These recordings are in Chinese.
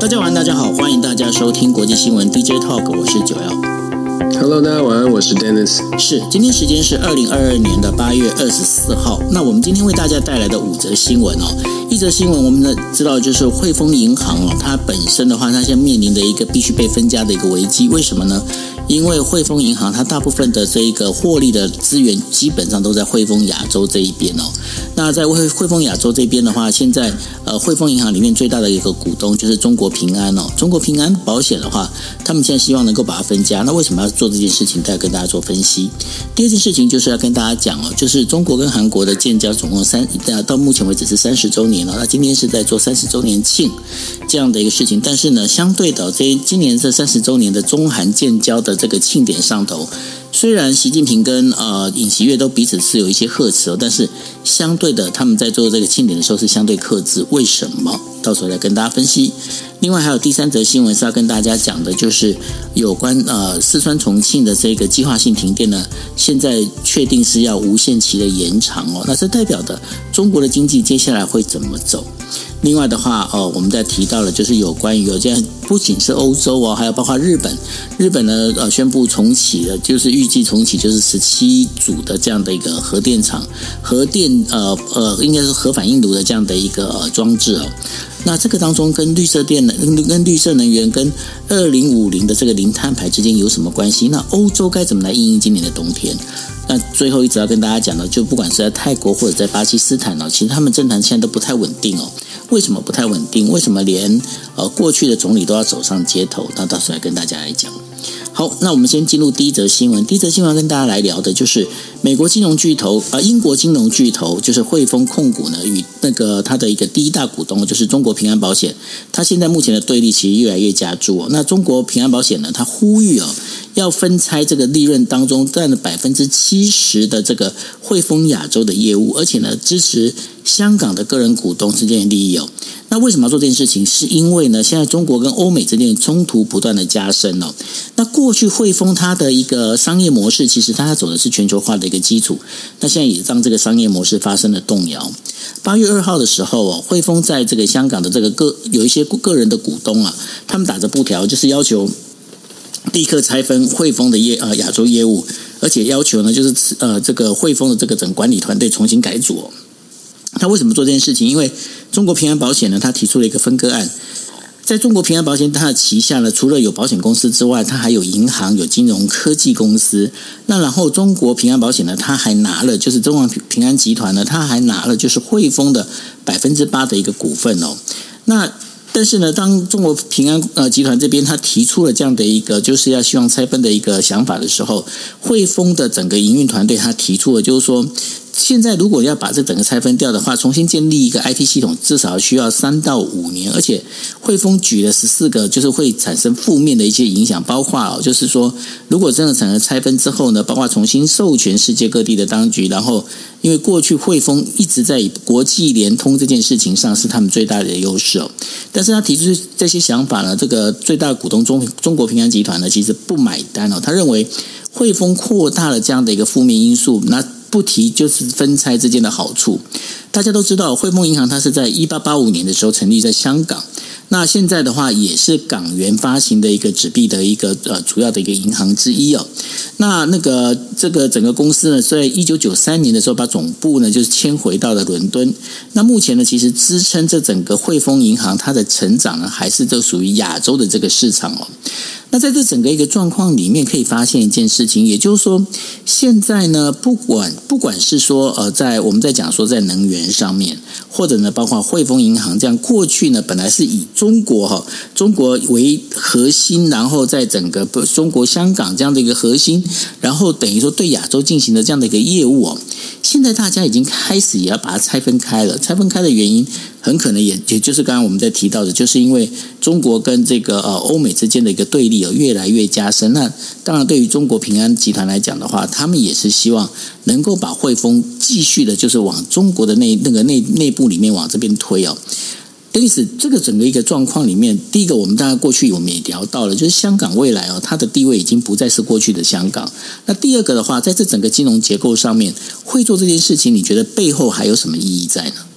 大家晚安，大家好，欢迎大家收听国际新闻 DJ Talk，我是九幺。Hello，大家晚安，我是 Dennis。是，今天时间是二零二二年的八月二十四号。那我们今天为大家带来的五则新闻哦，一则新闻我们呢知道就是汇丰银行哦，它本身的话，它现在面临的一个必须被分家的一个危机，为什么呢？因为汇丰银行它大部分的这一个获利的资源基本上都在汇丰亚洲这一边哦。那在汇汇丰亚洲这边的话，现在呃汇丰银行里面最大的一个股东就是中国平安哦。中国平安保险的话，他们现在希望能够把它分家。那为什么要做这件事情？再跟大家做分析。第二件事情就是要跟大家讲哦，就是中国跟韩国的建交总共三到目前为止是三十周年了。那今天是在做三十周年庆这样的一个事情，但是呢，相对的这今年这三十周年的中韩建交的这个庆典上头，虽然习近平跟呃尹锡悦都彼此是有一些贺词哦，但是相对的他们在做这个庆典的时候是相对克制。为什么？到时候来跟大家分析。另外还有第三则新闻是要跟大家讲的，就是有关呃四川重庆的这个计划性停电呢，现在确定是要无限期的延长哦。那这代表的中国的经济接下来会怎么走？另外的话，哦，我们在提到了，就是有关于有这样，不仅是欧洲哦，还有包括日本，日本呢，呃，宣布重启了，就是预计重启就是十七组的这样的一个核电厂，核电呃呃，应该是核反应炉的这样的一个呃装置哦。那这个当中跟绿色电能、跟绿色能源、跟二零五零的这个零碳排之间有什么关系？那欧洲该怎么来应应今年的冬天？那最后一直要跟大家讲的，就不管是在泰国或者在巴基斯坦呢，其实他们政坛现在都不太稳定哦。为什么不太稳定？为什么连呃过去的总理都要走上街头？那到时候来跟大家来讲。好，那我们先进入第一则新闻。第一则新闻跟大家来聊的就是美国金融巨头啊，英国金融巨头就是汇丰控股呢，与那个它的一个第一大股东就是中国平安保险，它现在目前的对立其实越来越加注。那中国平安保险呢，它呼吁哦，要分拆这个利润当中占了百分之七十的这个汇丰亚洲的业务，而且呢，支持香港的个人股东之间的利益哦。那为什么要做这件事情？是因为呢，现在中国跟欧美之间的冲突不断的加深哦。那过去汇丰它的一个商业模式，其实它走的是全球化的一个基础。那现在也让这个商业模式发生了动摇。八月二号的时候哦，汇丰在这个香港的这个个有一些个人的股东啊，他们打着布条，就是要求立刻拆分汇丰的业呃亚洲业务，而且要求呢，就是呃这个汇丰的这个整管理团队重新改组。他为什么做这件事情？因为中国平安保险呢，他提出了一个分割案。在中国平安保险它的旗下呢，除了有保险公司之外，它还有银行、有金融科技公司。那然后中国平安保险呢，它还拿了就是中国平安集团呢，它还拿了就是汇丰的百分之八的一个股份哦。那但是呢，当中国平安呃集团这边他提出了这样的一个就是要希望拆分的一个想法的时候，汇丰的整个营运团队他提出了就是说。现在如果要把这整个拆分掉的话，重新建立一个 IT 系统，至少需要三到五年。而且汇丰举了十四个，就是会产生负面的一些影响，包括哦，就是说，如果真的产生拆分之后呢，包括重新授权世界各地的当局，然后因为过去汇丰一直在国际联通这件事情上是他们最大的优势哦，但是他提出这些想法呢，这个最大股东中中国平安集团呢，其实不买单哦，他认为汇丰扩大了这样的一个负面因素，那。不提就是分拆之间的好处。大家都知道，汇丰银行它是在一八八五年的时候成立在香港。那现在的话，也是港元发行的一个纸币的一个呃主要的一个银行之一哦。那那个这个整个公司呢，在一九九三年的时候把总部呢就是迁回到了伦敦。那目前呢，其实支撑这整个汇丰银行它的成长呢，还是都属于亚洲的这个市场哦。那在这整个一个状况里面，可以发现一件事情，也就是说，现在呢，不管不管是说呃，在我们在讲说在能源上面，或者呢，包括汇丰银行这样，过去呢本来是以中国哈中国为核心，然后在整个中国香港这样的一个核心，然后等于说对亚洲进行的这样的一个业务哦，现在大家已经开始也要把它拆分开了，拆分开的原因。很可能也也就是刚刚我们在提到的，就是因为中国跟这个呃欧美之间的一个对立有越来越加深。那当然，对于中国平安集团来讲的话，他们也是希望能够把汇丰继续的，就是往中国的内那个内内部里面往这边推哦。因此，这个整个一个状况里面，第一个我们大家过去我们也聊到了，就是香港未来哦，它的地位已经不再是过去的香港。那第二个的话，在这整个金融结构上面，会做这件事情，你觉得背后还有什么意义在呢？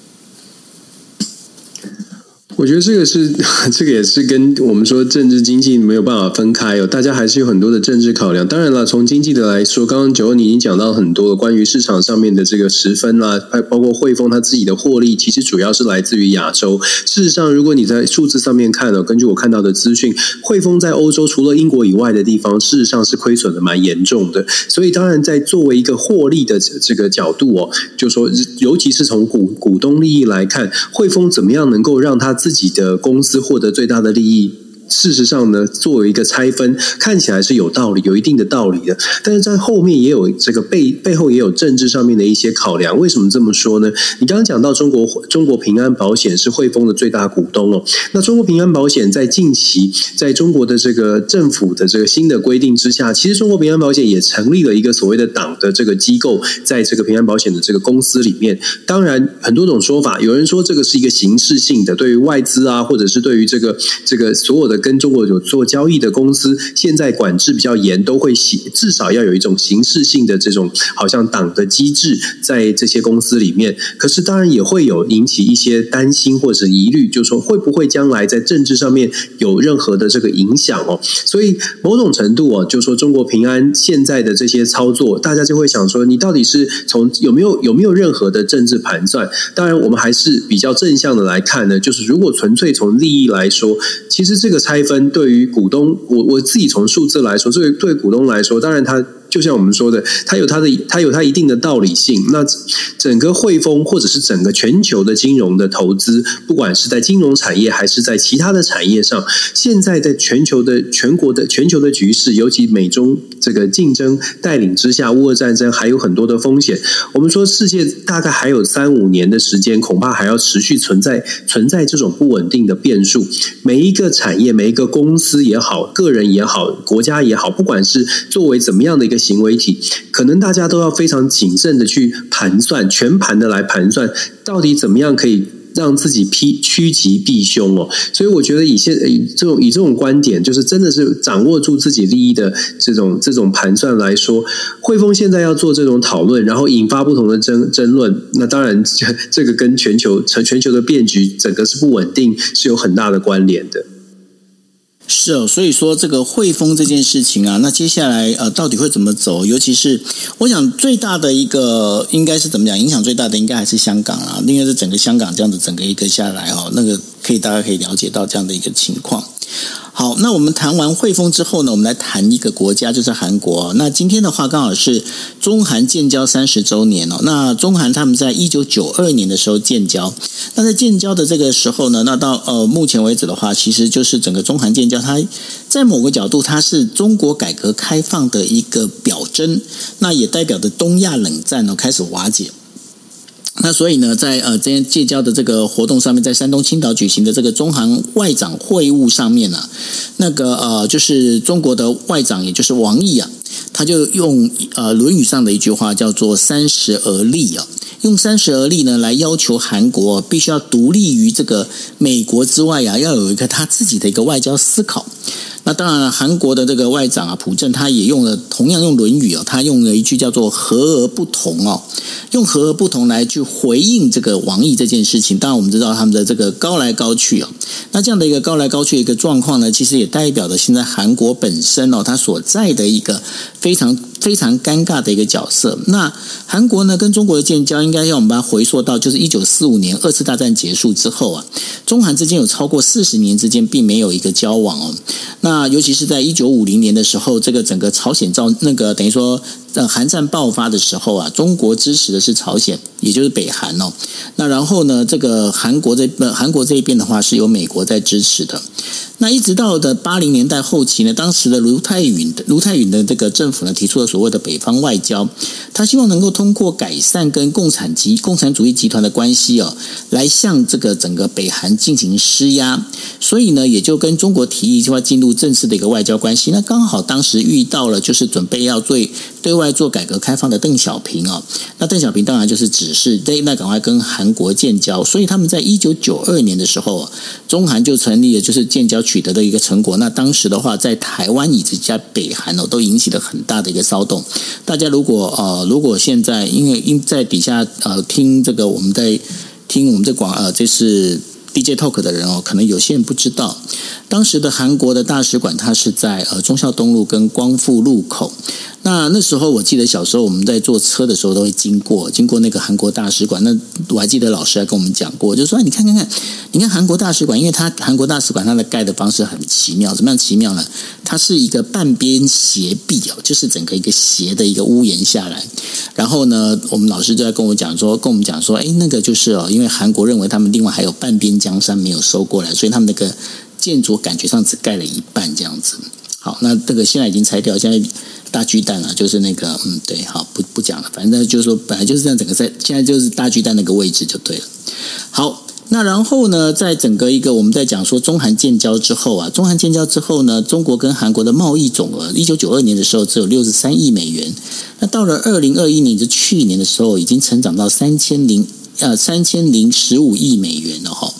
我觉得这个是，这个也是跟我们说政治经济没有办法分开哦。大家还是有很多的政治考量。当然了，从经济的来说，刚刚九欧你已经讲到很多关于市场上面的这个十分啦，还包括汇丰它自己的获利，其实主要是来自于亚洲。事实上，如果你在数字上面看了，根据我看到的资讯，汇丰在欧洲除了英国以外的地方，事实上是亏损的蛮严重的。所以，当然在作为一个获利的这个角度哦，就说尤其是从股股东利益来看，汇丰怎么样能够让它自己的公司获得最大的利益。事实上呢，作为一个拆分，看起来是有道理，有一定的道理的。但是在后面也有这个背背后也有政治上面的一些考量。为什么这么说呢？你刚刚讲到中国中国平安保险是汇丰的最大股东哦。那中国平安保险在近期在中国的这个政府的这个新的规定之下，其实中国平安保险也成立了一个所谓的党的这个机构，在这个平安保险的这个公司里面。当然很多种说法，有人说这个是一个形式性的，对于外资啊，或者是对于这个这个所有的。跟中国有做交易的公司，现在管制比较严，都会写至少要有一种形式性的这种好像党的机制在这些公司里面。可是当然也会有引起一些担心或者疑虑，就是说会不会将来在政治上面有任何的这个影响哦？所以某种程度哦，就是说中国平安现在的这些操作，大家就会想说，你到底是从有没有有没有任何的政治盘算？当然，我们还是比较正向的来看呢，就是如果纯粹从利益来说，其实这个拆分对于股东，我我自己从数字来说，对对股东来说，当然他。就像我们说的，它有它的，它有它一定的道理性。那整个汇丰或者是整个全球的金融的投资，不管是在金融产业还是在其他的产业上，现在在全球的全国的全球的局势，尤其美中这个竞争带领之下，乌俄战争还有很多的风险。我们说世界大概还有三五年的时间，恐怕还要持续存在存在这种不稳定的变数。每一个产业，每一个公司也好，个人也好，国家也好，不管是作为怎么样的一个。行为体，可能大家都要非常谨慎的去盘算，全盘的来盘算，到底怎么样可以让自己披趋吉避凶哦。所以我觉得以现以这种以这种观点，就是真的是掌握住自己利益的这种这种盘算来说，汇丰现在要做这种讨论，然后引发不同的争争论，那当然 这个跟全球成全球的变局整个是不稳定是有很大的关联的。是哦，所以说这个汇丰这件事情啊，那接下来呃到底会怎么走？尤其是我想最大的一个应该是怎么讲？影响最大的应该还是香港啊，应该是整个香港这样子整个一个下来哦，那个可以大家可以了解到这样的一个情况。好，那我们谈完汇丰之后呢，我们来谈一个国家，就是韩国。那今天的话，刚好是中韩建交三十周年哦。那中韩他们在一九九二年的时候建交。那在建交的这个时候呢，那到呃目前为止的话，其实就是整个中韩建交，它在某个角度，它是中国改革开放的一个表征。那也代表着东亚冷战呢开始瓦解。那所以呢，在呃，今天建交的这个活动上面，在山东青岛举行的这个中韩外长会晤上面呢、那个呃，就是中国的外长，也就是王毅啊，他就用呃《论语》上的一句话叫做“三十而立”啊，用“三十而立”呢来要求韩国必须要独立于这个美国之外啊，要有一个他自己的一个外交思考。那当然了，韩国的这个外长啊，朴正他也用了同样用《论语》哦，他用了一句叫做“和而不同”哦，用“和而不同”来去回应这个王毅这件事情。当然，我们知道他们的这个高来高去啊，那这样的一个高来高去的一个状况呢，其实也代表着现在韩国本身哦，它所在的一个非常。非常尴尬的一个角色。那韩国呢，跟中国的建交，应该要我们把它回溯到，就是一九四五年二次大战结束之后啊，中韩之间有超过四十年之间并没有一个交往哦。那尤其是在一九五零年的时候，这个整个朝鲜造那个等于说。在韩战爆发的时候啊，中国支持的是朝鲜，也就是北韩哦。那然后呢，这个韩国这边，韩国这一边的话是由美国在支持的。那一直到的八零年代后期呢，当时的卢泰允卢泰允的这个政府呢，提出了所谓的北方外交，他希望能够通过改善跟共产集共产主义集团的关系哦，来向这个整个北韩进行施压。所以呢，也就跟中国提议就要进入正式的一个外交关系。那刚好当时遇到了，就是准备要对对外。做改革开放的邓小平啊，那邓小平当然就是指示，对，那赶快跟韩国建交。所以他们在一九九二年的时候，中韩就成立了，就是建交取得的一个成果。那当时的话，在台湾以及在北韩哦，都引起了很大的一个骚动。大家如果呃，如果现在因为因在底下呃听这个我们在听我们这广呃，这是。DJ Talk 的人哦，可能有些人不知道，当时的韩国的大使馆，它是在呃忠孝东路跟光复路口。那那时候我记得小时候我们在坐车的时候都会经过，经过那个韩国大使馆。那我还记得老师还跟我们讲过，就说你看看看，你看韩国大使馆，因为它韩国大使馆它的盖的方式很奇妙，怎么样奇妙呢？它是一个半边斜壁哦，就是整个一个斜的一个屋檐下来。然后呢，我们老师就在跟我讲说，跟我们讲说，哎，那个就是哦，因为韩国认为他们另外还有半边江山没有收过来，所以他们那个建筑感觉上只盖了一半这样子。好，那这个现在已经拆掉，现在大巨蛋啊，就是那个嗯，对，好，不不讲了，反正就是说本来就是这样，整个在现在就是大巨蛋那个位置就对了。好。那然后呢，在整个一个我们在讲说中韩建交之后啊，中韩建交之后呢，中国跟韩国的贸易总额，一九九二年的时候只有六十三亿美元，那到了二零二一年，就去年的时候，已经成长到三千零呃三千零十五亿美元了哈。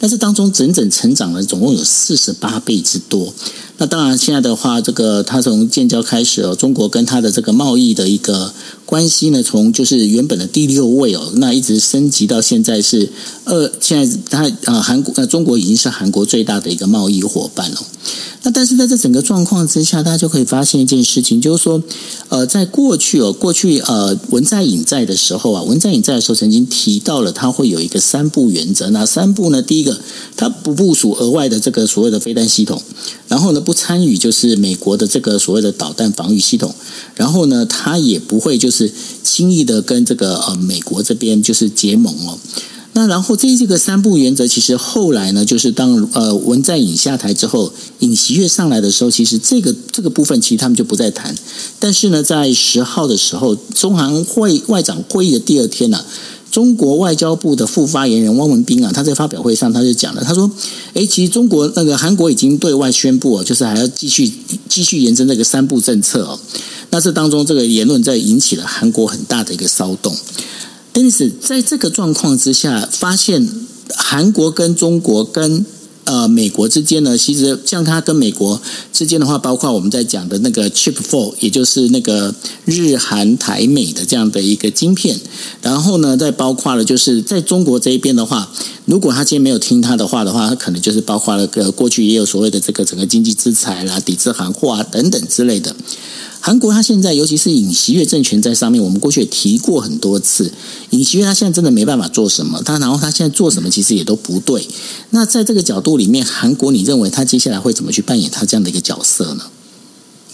但是当中整整成长了总共有四十八倍之多。那当然现在的话，这个它从建交开始哦，中国跟它的这个贸易的一个。关系呢，从就是原本的第六位哦，那一直升级到现在是二，现在它啊韩国呃中国已经是韩国最大的一个贸易伙伴了。那但是在这整个状况之下，大家就可以发现一件事情，就是说，呃，在过去哦，过去呃文在寅在的时候啊，文在寅在的时候曾经提到了他会有一个三不原则。那三不呢，第一个，他不部署额外的这个所谓的飞弹系统，然后呢，不参与就是美国的这个所谓的导弹防御系统，然后呢，他也不会就是。是轻易的跟这个呃美国这边就是结盟哦，那然后这这个三不原则，其实后来呢，就是当呃文在寅下台之后，尹锡悦上来的时候，其实这个这个部分其实他们就不再谈。但是呢，在十号的时候，中韩会外长会议的第二天呢、中国外交部的副发言人汪文斌啊，他在发表会上他就讲了，他说：“诶，其实中国那个韩国已经对外宣布，就是还要继续继续延伸这个三不政策哦。”那这当中，这个言论在引起了韩国很大的一个骚动。但是在这个状况之下，发现韩国跟中国跟呃美国之间呢，其实像它跟美国之间的话，包括我们在讲的那个 Chip Four，也就是那个日韩台美的这样的一个晶片。然后呢，再包括了就是在中国这一边的话，如果他今天没有听他的话的话，他可能就是包括了个过去也有所谓的这个整个经济制裁啦、抵制韩货啊等等之类的。韩国他现在，尤其是尹锡悦政权在上面，我们过去也提过很多次。尹锡悦他现在真的没办法做什么，他然后他现在做什么其实也都不对。那在这个角度里面，韩国你认为他接下来会怎么去扮演他这样的一个角色呢？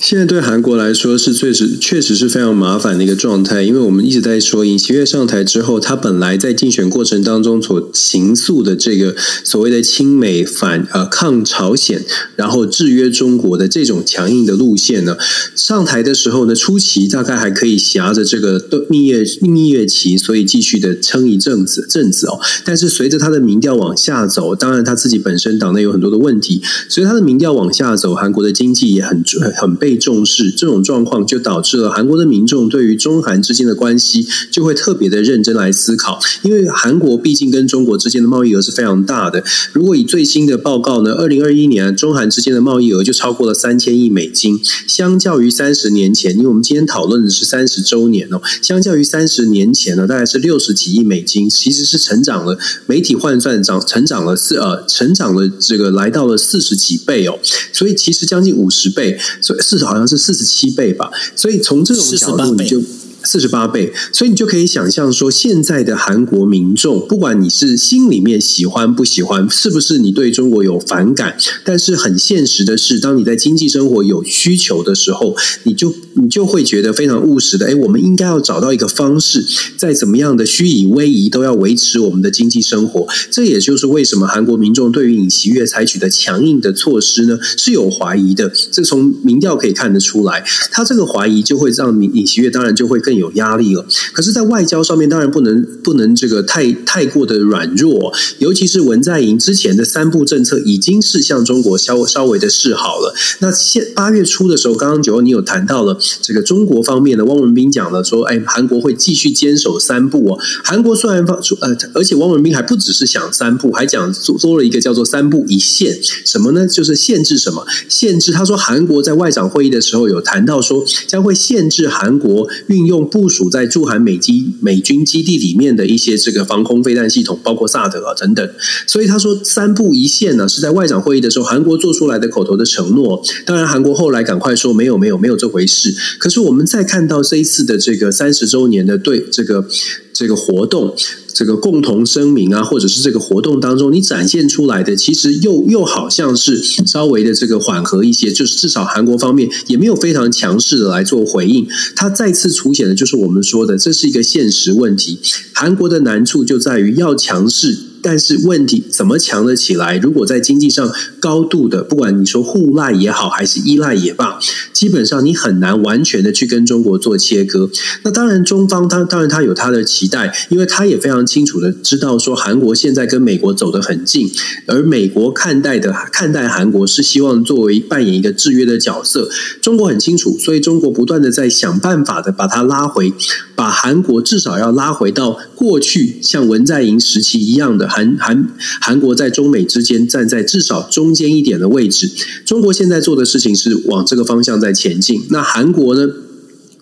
现在对韩国来说是最是确实是非常麻烦的一个状态，因为我们一直在说尹锡悦上台之后，他本来在竞选过程当中所形塑的这个所谓的亲美反呃抗朝鲜，然后制约中国的这种强硬的路线呢，上台的时候呢，初期大概还可以挟着这个蜜月蜜月期，所以继续的撑一阵子阵子哦。但是随着他的民调往下走，当然他自己本身党内有很多的问题，随着他的民调往下走，韩国的经济也很很被。重视这种状况，就导致了韩国的民众对于中韩之间的关系就会特别的认真来思考。因为韩国毕竟跟中国之间的贸易额是非常大的。如果以最新的报告呢，二零二一年中韩之间的贸易额就超过了三千亿美金，相较于三十年前，因为我们今天讨论的是三十周年哦，相较于三十年前呢，大概是六十几亿美金，其实是成长了。媒体换算涨，成长了四呃，成长了这个来到了四十几倍哦，所以其实将近五十倍，所以四。好像是四十七倍吧，所以从这种角度你就。四十八倍，所以你就可以想象说，现在的韩国民众，不管你是心里面喜欢不喜欢，是不是你对中国有反感，但是很现实的是，当你在经济生活有需求的时候，你就你就会觉得非常务实的，哎，我们应该要找到一个方式，在怎么样的虚以威仪都要维持我们的经济生活。这也就是为什么韩国民众对于尹锡悦采取的强硬的措施呢，是有怀疑的。这从民调可以看得出来，他这个怀疑就会让尹尹锡悦当然就会更。有压力了，可是，在外交上面，当然不能不能这个太太过的软弱，尤其是文在寅之前的三不政策已经是向中国稍稍微的示好了。那现八月初的时候，刚刚九欧你有谈到了，这个中国方面呢，汪文斌讲了说，哎，韩国会继续坚守三不哦。韩国虽然发出呃，而且汪文斌还不只是想三不，还讲多了一个叫做三不一线，什么呢？就是限制什么？限制他说韩国在外长会议的时候有谈到说，将会限制韩国运用部署在驻韩美基美军基地里面的一些这个防空飞弹系统，包括萨德啊等等。所以他说三不一线呢，是在外长会议的时候韩国做出来的口头的承诺。当然，韩国后来赶快说没有没有没有这回事。可是我们再看到这一次的这个三十周年的对这个这个活动，这个共同声明啊，或者是这个活动当中，你展现出来的，其实又又好像是稍微的这个缓和一些，就是至少韩国方面也没有非常强势的来做回应。它再次凸显的就是我们说的，这是一个现实问题。韩国的难处就在于要强势。但是问题怎么强得起来？如果在经济上高度的，不管你说互赖也好，还是依赖也罢，基本上你很难完全的去跟中国做切割。那当然，中方他当然他有他的期待，因为他也非常清楚的知道说，韩国现在跟美国走得很近，而美国看待的看待韩国是希望作为扮演一个制约的角色。中国很清楚，所以中国不断的在想办法的把它拉回，把韩国至少要拉回到过去像文在寅时期一样的。韩韩韩国在中美之间站在至少中间一点的位置，中国现在做的事情是往这个方向在前进。那韩国呢，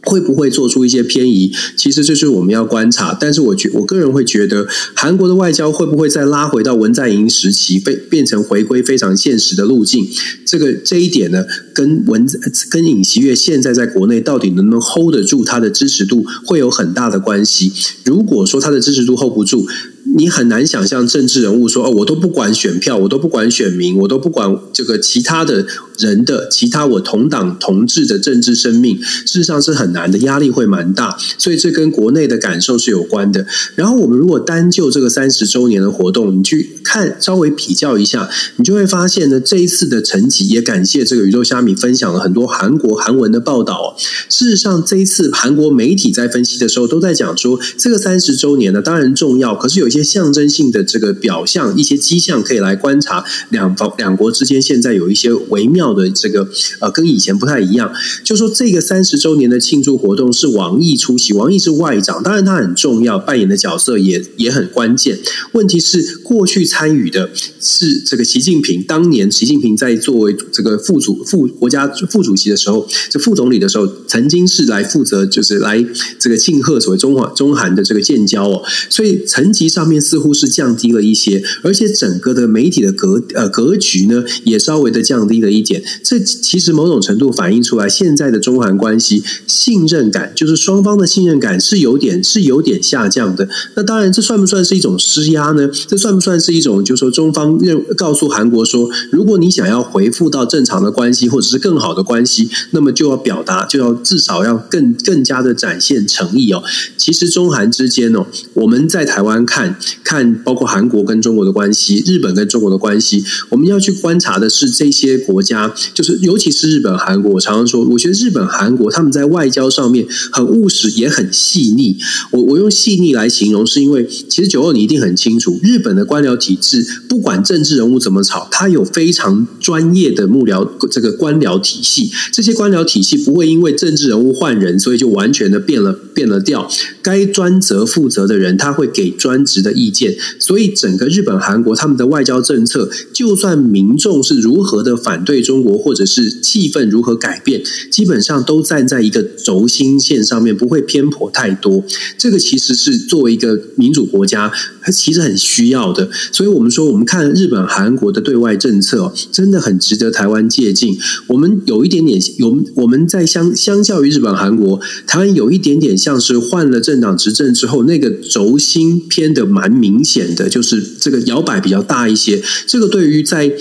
会不会做出一些偏移？其实这是我们要观察。但是我觉我个人会觉得，韩国的外交会不会再拉回到文在寅时期，被变成回归非常现实的路径？这个这一点呢，跟文跟尹锡悦现在在国内到底能不能 hold 得住他的支持度，会有很大的关系。如果说他的支持度 hold 不住，你很难想象政治人物说哦，我都不管选票，我都不管选民，我都不管这个其他的人的其他我同党同志的政治生命，事实上是很难的，压力会蛮大，所以这跟国内的感受是有关的。然后我们如果单就这个三十周年的活动，你去看稍微比较一下，你就会发现呢，这一次的成绩也感谢这个宇宙虾米分享了很多韩国韩文的报道。事实上，这一次韩国媒体在分析的时候都在讲说，这个三十周年呢，当然重要，可是有些。象征性的这个表象，一些迹象可以来观察两方两国之间现在有一些微妙的这个呃，跟以前不太一样。就说这个三十周年的庆祝活动是王毅出席，王毅是外长，当然他很重要，扮演的角色也也很关键。问题是过去参与的是这个习近平，当年习近平在作为这个副主副国家副主席的时候，这副总理的时候，曾经是来负责就是来这个庆贺所谓中华中韩的这个建交哦，所以层级上面。面似乎是降低了一些，而且整个的媒体的格呃格局呢，也稍微的降低了一点。这其实某种程度反映出来，现在的中韩关系信任感，就是双方的信任感是有点是有点下降的。那当然，这算不算是一种施压呢？这算不算是一种，就是说中方认告诉韩国说，如果你想要回复到正常的关系，或者是更好的关系，那么就要表达，就要至少要更更加的展现诚意哦。其实中韩之间哦，我们在台湾看。看，包括韩国跟中国的关系，日本跟中国的关系，我们要去观察的是这些国家，就是尤其是日本、韩国。我常常说，我觉得日本、韩国他们在外交上面很务实，也很细腻。我我用细腻来形容，是因为其实九二你一定很清楚，日本的官僚体制，不管政治人物怎么吵，他有非常专业的幕僚这个官僚体系。这些官僚体系不会因为政治人物换人，所以就完全的变了变了调。该专责负责的人，他会给专职的。意见，所以整个日本、韩国他们的外交政策，就算民众是如何的反对中国，或者是气氛如何改变，基本上都站在一个轴心线上面，不会偏颇太多。这个其实是作为一个民主国家，它其实很需要的。所以我们说，我们看日本、韩国的对外政策，真的很值得台湾借鉴。我们有一点点有我们在相相较于日本、韩国，台湾有一点点像是换了政党执政之后，那个轴心偏的蛮明显的就是这个摇摆比较大一些，这个对于在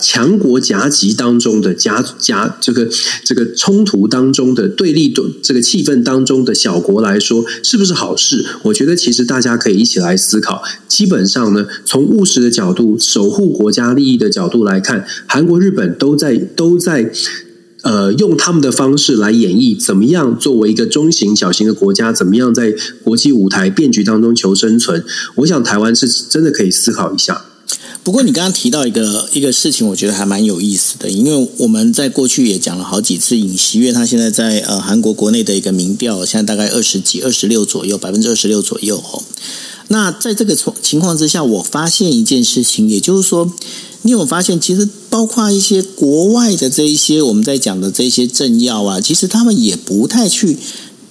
强国夹击当中的夹夹这个这个冲突当中的对立的这个气氛当中的小国来说，是不是好事？我觉得其实大家可以一起来思考。基本上呢，从务实的角度、守护国家利益的角度来看，韩国、日本都在都在。呃，用他们的方式来演绎，怎么样作为一个中型、小型的国家，怎么样在国际舞台变局当中求生存？我想台湾是真的可以思考一下。不过你刚刚提到一个一个事情，我觉得还蛮有意思的，因为我们在过去也讲了好几次，尹锡悦他现在在呃韩国国内的一个民调，现在大概二十几、二十六左右，百分之二十六左右哦。那在这个情况之下，我发现一件事情，也就是说，你有发现，其实包括一些国外的这一些我们在讲的这些政要啊，其实他们也不太去。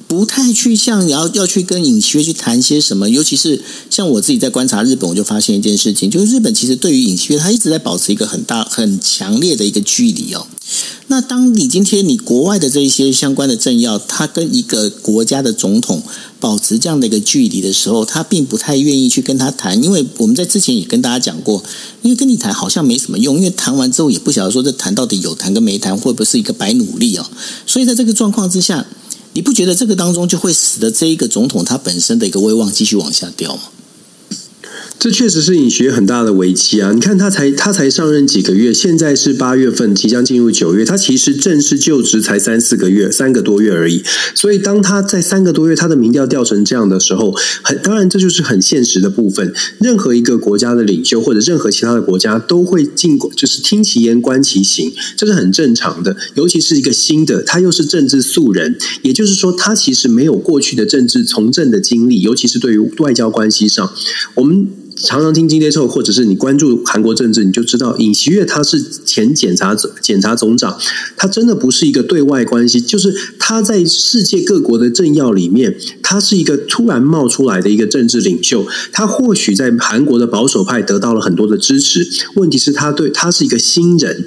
不太去像要要去跟尹锡悦去谈些什么，尤其是像我自己在观察日本，我就发现一件事情，就是日本其实对于尹锡悦，他一直在保持一个很大、很强烈的一个距离哦。那当你今天你国外的这一些相关的政要，他跟一个国家的总统保持这样的一个距离的时候，他并不太愿意去跟他谈，因为我们在之前也跟大家讲过，因为跟你谈好像没什么用，因为谈完之后也不晓得说这谈到底有谈跟没谈，会不会是一个白努力哦。所以在这个状况之下。你不觉得这个当中就会使得这一个总统他本身的一个威望继续往下掉吗？这确实是尹学很大的危机啊！你看他才他才上任几个月，现在是八月份，即将进入九月，他其实正式就职才三四个月，三个多月而已。所以当他在三个多月，他的民调掉成这样的时候，很当然这就是很现实的部分。任何一个国家的领袖或者任何其他的国家都会进，就是听其言观其行，这是很正常的。尤其是一个新的，他又是政治素人，也就是说，他其实没有过去的政治从政的经历，尤其是对于外交关系上，我们。常常听今天之后，或者是你关注韩国政治，你就知道尹锡悦他是前检察检察总长，他真的不是一个对外关系，就是他在世界各国的政要里面，他是一个突然冒出来的一个政治领袖。他或许在韩国的保守派得到了很多的支持，问题是，他对他是一个新人，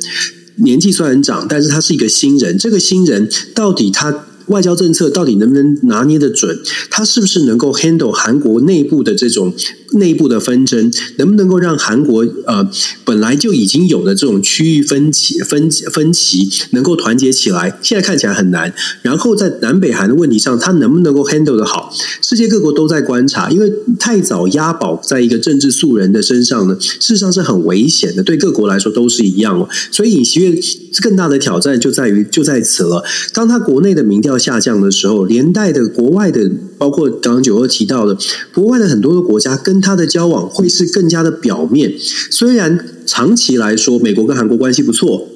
年纪虽然长，但是他是一个新人。这个新人到底他？外交政策到底能不能拿捏得准？他是不是能够 handle 韩国内部的这种内部的纷争？能不能够让韩国呃本来就已经有的这种区域分歧分分歧能够团结起来？现在看起来很难。然后在南北韩的问题上，他能不能够 handle 得好？世界各国都在观察，因为太早押宝在一个政治素人的身上呢，事实上是很危险的，对各国来说都是一样哦。所以尹锡悦更大的挑战就在于就在此了。当他国内的民调。下降的时候，连带的国外的，包括刚刚九二提到的，国外的很多的国家跟他的交往会是更加的表面。虽然长期来说，美国跟韩国关系不错。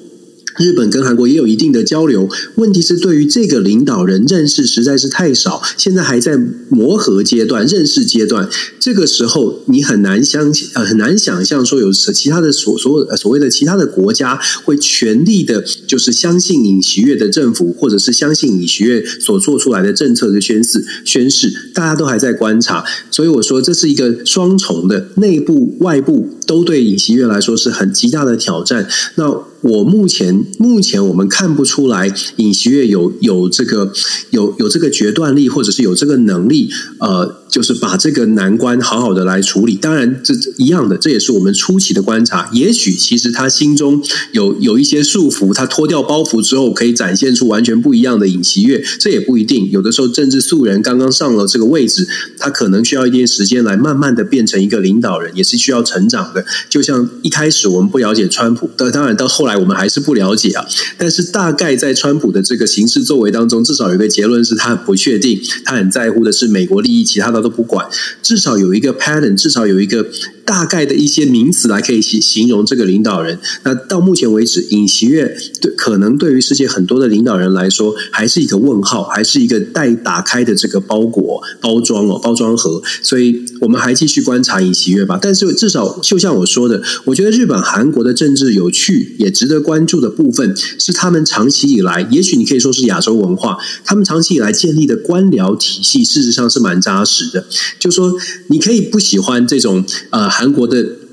日本跟韩国也有一定的交流，问题是对于这个领导人认识实在是太少，现在还在磨合阶段、认识阶段。这个时候，你很难相信，呃，很难想象说有其他的所所所谓的其他的国家会全力的，就是相信尹锡悦的政府，或者是相信尹锡悦所做出来的政策的宣誓宣誓，大家都还在观察。所以我说，这是一个双重的，内部外部都对尹锡悦来说是很极大的挑战。那。我目前目前我们看不出来尹锡悦有有这个有有这个决断力，或者是有这个能力，呃，就是把这个难关好好的来处理。当然，这一样的，这也是我们初期的观察。也许其实他心中有有一些束缚，他脱掉包袱之后，可以展现出完全不一样的尹锡悦，这也不一定。有的时候，政治素人刚刚上了这个位置，他可能需要一点时间来慢慢的变成一个领导人，也是需要成长的。就像一开始我们不了解川普，但当然到后来。我们还是不了解啊，但是大概在川普的这个行事作为当中，至少有一个结论是他很不确定，他很在乎的是美国利益，其他的都不管。至少有一个 pattern，至少有一个大概的一些名词来可以形形容这个领导人。那到目前为止，尹锡悦对可能对于世界很多的领导人来说，还是一个问号，还是一个待打开的这个包裹包装哦，包装盒。所以我们还继续观察尹锡悦吧。但是至少就像我说的，我觉得日本韩国的政治有趣，也值得关注的部分是他们长期以来，也许你可以说是亚洲文化，他们长期以来建立的官僚体系，事实上是蛮扎实的。就说你可以不喜欢这种呃韩国的。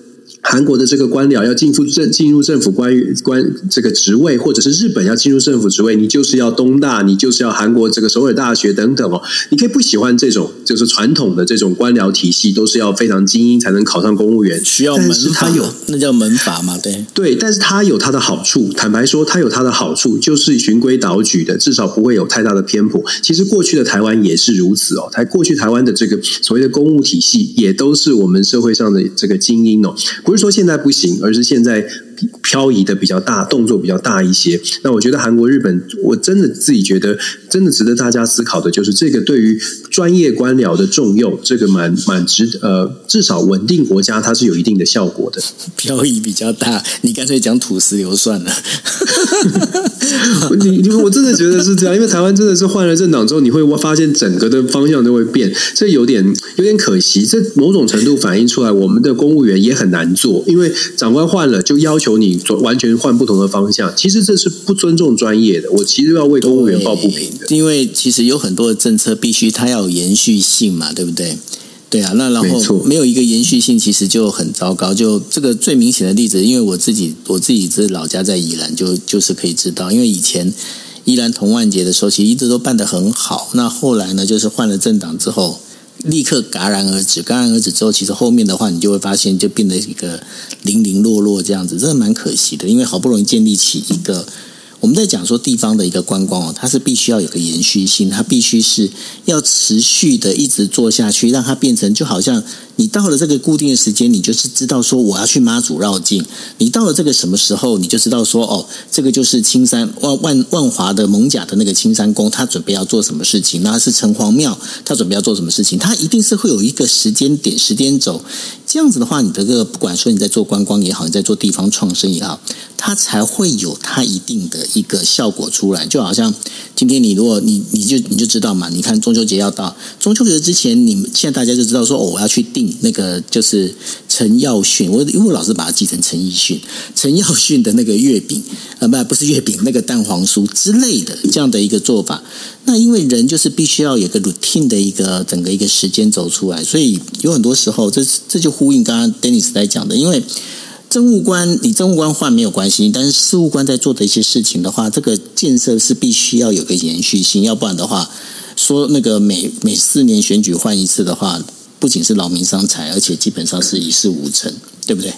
韩国的这个官僚要进入政进入政府官员官这个职位，或者是日本要进入政府职位，你就是要东大，你就是要韩国这个首尔大学等等哦。你可以不喜欢这种，就是传统的这种官僚体系，都是要非常精英才能考上公务员，需要门他，有那叫门阀嘛？对对，但是他有他的好处。坦白说，他有他的好处，就是循规蹈矩的，至少不会有太大的偏颇。其实过去的台湾也是如此哦。台过去台湾的这个所谓的公务体系，也都是我们社会上的这个精英哦。不不是说现在不行，而是现在漂移的比较大，动作比较大一些。那我觉得韩国、日本，我真的自己觉得，真的值得大家思考的，就是这个对于专业官僚的重用，这个蛮蛮值呃，至少稳定国家，它是有一定的效果的。漂移比较大，你干脆讲土石流算了。你你我真的觉得是这样，因为台湾真的是换了政党之后，你会发现整个的方向都会变，这有点有点可惜。这某种程度反映出来，我们的公务员也很难做，因为长官换了，就要求你做完全换不同的方向。其实这是不尊重专业的。我其实要为公务员抱不平的，因为其实有很多的政策必须它要有延续性嘛，对不对？对啊，那然后没有一个延续性，其实就很糟糕。就这个最明显的例子，因为我自己我自己是老家在宜兰，就就是可以知道，因为以前宜兰同万节的时候，其实一直都办得很好。那后来呢，就是换了政党之后，立刻戛然而止。戛然而止之后，其实后面的话，你就会发现就变得一个零零落落这样子，真的蛮可惜的。因为好不容易建立起一个。我们在讲说地方的一个观光哦，它是必须要有个延续性，它必须是要持续的一直做下去，让它变成就好像。你到了这个固定的时间，你就是知道说我要去妈祖绕境。你到了这个什么时候，你就知道说哦，这个就是青山万万万华的蒙甲的那个青山宫，他准备要做什么事情？那是城隍庙，他准备要做什么事情？他一定是会有一个时间点、时间轴。这样子的话，你这个不管说你在做观光也好，你在做地方创生也好，它才会有它一定的一个效果出来。就好像今天你如果你你就你就知道嘛，你看中秋节要到，中秋节之前，你们现在大家就知道说哦，我要去订。那个就是陈耀训，我因为我老是把它记成陈奕迅，陈耀训的那个月饼，呃，不，不是月饼，那个蛋黄酥之类的这样的一个做法。那因为人就是必须要有个 routine 的一个整个一个时间走出来，所以有很多时候，这这就呼应刚刚 Dennis 在讲的，因为政务官你政务官换没有关系，但是事务官在做的一些事情的话，这个建设是必须要有个延续性，要不然的话，说那个每每四年选举换一次的话。不仅是劳民伤财，而且基本上是一事无成，对不对？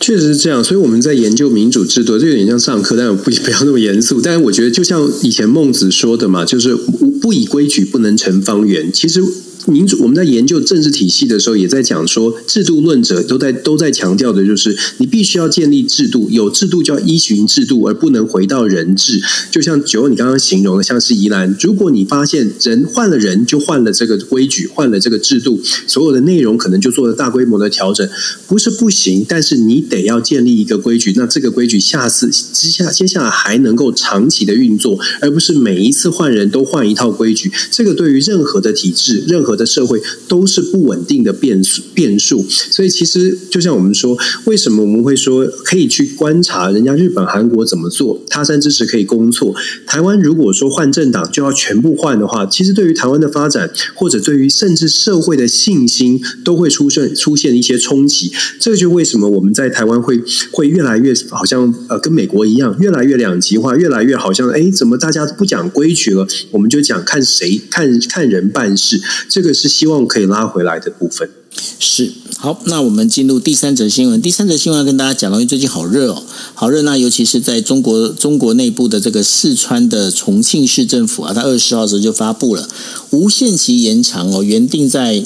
确实是这样，所以我们在研究民主制度，这有点像上课，但不不要那么严肃。但是我觉得，就像以前孟子说的嘛，就是不以规矩不能成方圆。其实。民主，我们在研究政治体系的时候，也在讲说，制度论者都在都在强调的，就是你必须要建立制度，有制度就要依循制度，而不能回到人治。就像九，你刚刚形容的，像是宜兰，如果你发现人换了人，就换了这个规矩，换了这个制度，所有的内容可能就做了大规模的调整，不是不行，但是你得要建立一个规矩，那这个规矩下次接下接下来还能够长期的运作，而不是每一次换人都换一套规矩。这个对于任何的体制，任何的社会都是不稳定的变变数，所以其实就像我们说，为什么我们会说可以去观察人家日本、韩国怎么做？他山之石可以攻错。台湾如果说换政党就要全部换的话，其实对于台湾的发展，或者对于甚至社会的信心，都会出现出现一些冲击。这就为什么我们在台湾会会越来越好像呃跟美国一样，越来越两极化，越来越好像哎怎么大家不讲规矩了？我们就讲看谁看看人办事，这。这个是希望可以拉回来的部分。是好，那我们进入第三则新闻。第三则新闻要跟大家讲，因为最近好热哦，好热。那尤其是在中国中国内部的这个四川的重庆市政府啊，它二十号时候就发布了无限期延长哦，原定在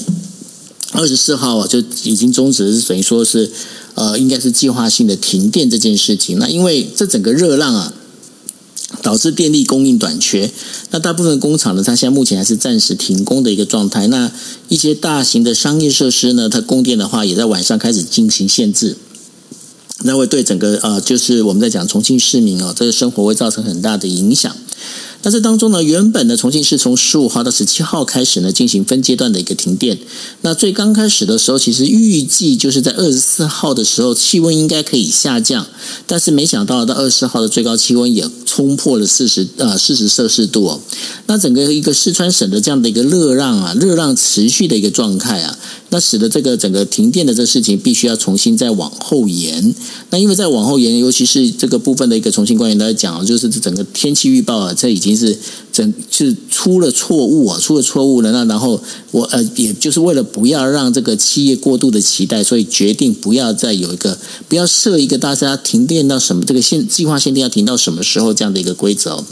二十四号啊就已经终止，是等于说是呃，应该是计划性的停电这件事情。那因为这整个热浪啊。导致电力供应短缺，那大部分工厂呢，它现在目前还是暂时停工的一个状态。那一些大型的商业设施呢，它供电的话，也在晚上开始进行限制，那会对整个呃，就是我们在讲重庆市民哦，这个生活会造成很大的影响。那这当中呢，原本的重庆市从十五号到十七号开始呢，进行分阶段的一个停电。那最刚开始的时候，其实预计就是在二十四号的时候，气温应该可以下降，但是没想到到二十四号的最高气温也冲破了四十啊四十摄氏度哦。那整个一个四川省的这样的一个热浪啊，热浪持续的一个状态啊，那使得这个整个停电的这个事情必须要重新再往后延。那因为再往后延，尤其是这个部分的一个重庆官员在讲，就是整个天气预报啊，这已。经是整是出了错误啊，出了错误了。那然后我呃，也就是为了不要让这个企业过度的期待，所以决定不要再有一个不要设一个大家停电到什么这个限计划限定要停到什么时候这样的一个规则。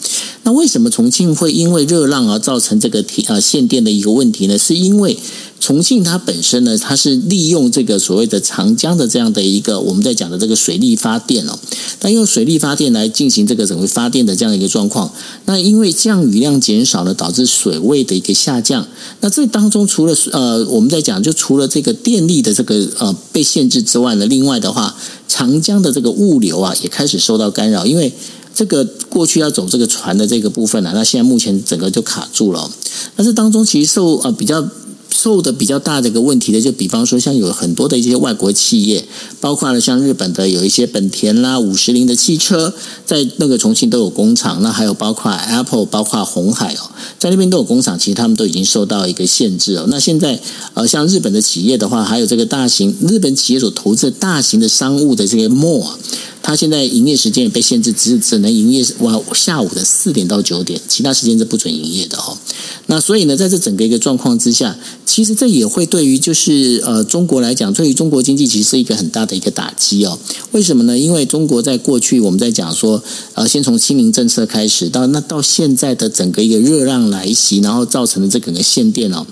那为什么重庆会因为热浪而造成这个停呃限电的一个问题呢？是因为重庆它本身呢，它是利用这个所谓的长江的这样的一个我们在讲的这个水力发电哦，但用水力发电来进行这个整个发电的这样的一个状况，那因为降雨量减少了，导致水位的一个下降。那这当中除了呃我们在讲，就除了这个电力的这个呃被限制之外呢，另外的话，长江的这个物流啊也开始受到干扰，因为这个过去要走这个船的这个部分啊，那现在目前整个就卡住了。那这当中其实受呃比较。受的比较大的一个问题的，就比方说像有很多的一些外国企业，包括了像日本的有一些本田啦、五十铃的汽车，在那个重庆都有工厂。那还有包括 Apple、包括红海哦，在那边都有工厂。其实他们都已经受到一个限制哦。那现在呃，像日本的企业的话，还有这个大型日本企业所投资的大型的商务的这些 mall，它现在营业时间也被限制，只只能营业哇下午的四点到九点，其他时间是不准营业的哦。那所以呢，在这整个一个状况之下，其实这也会对于就是呃中国来讲，对于中国经济其实是一个很大的一个打击哦。为什么呢？因为中国在过去我们在讲说，呃，先从清零政策开始，到那到现在的整个一个热浪来袭，然后造成的这个个限电哦。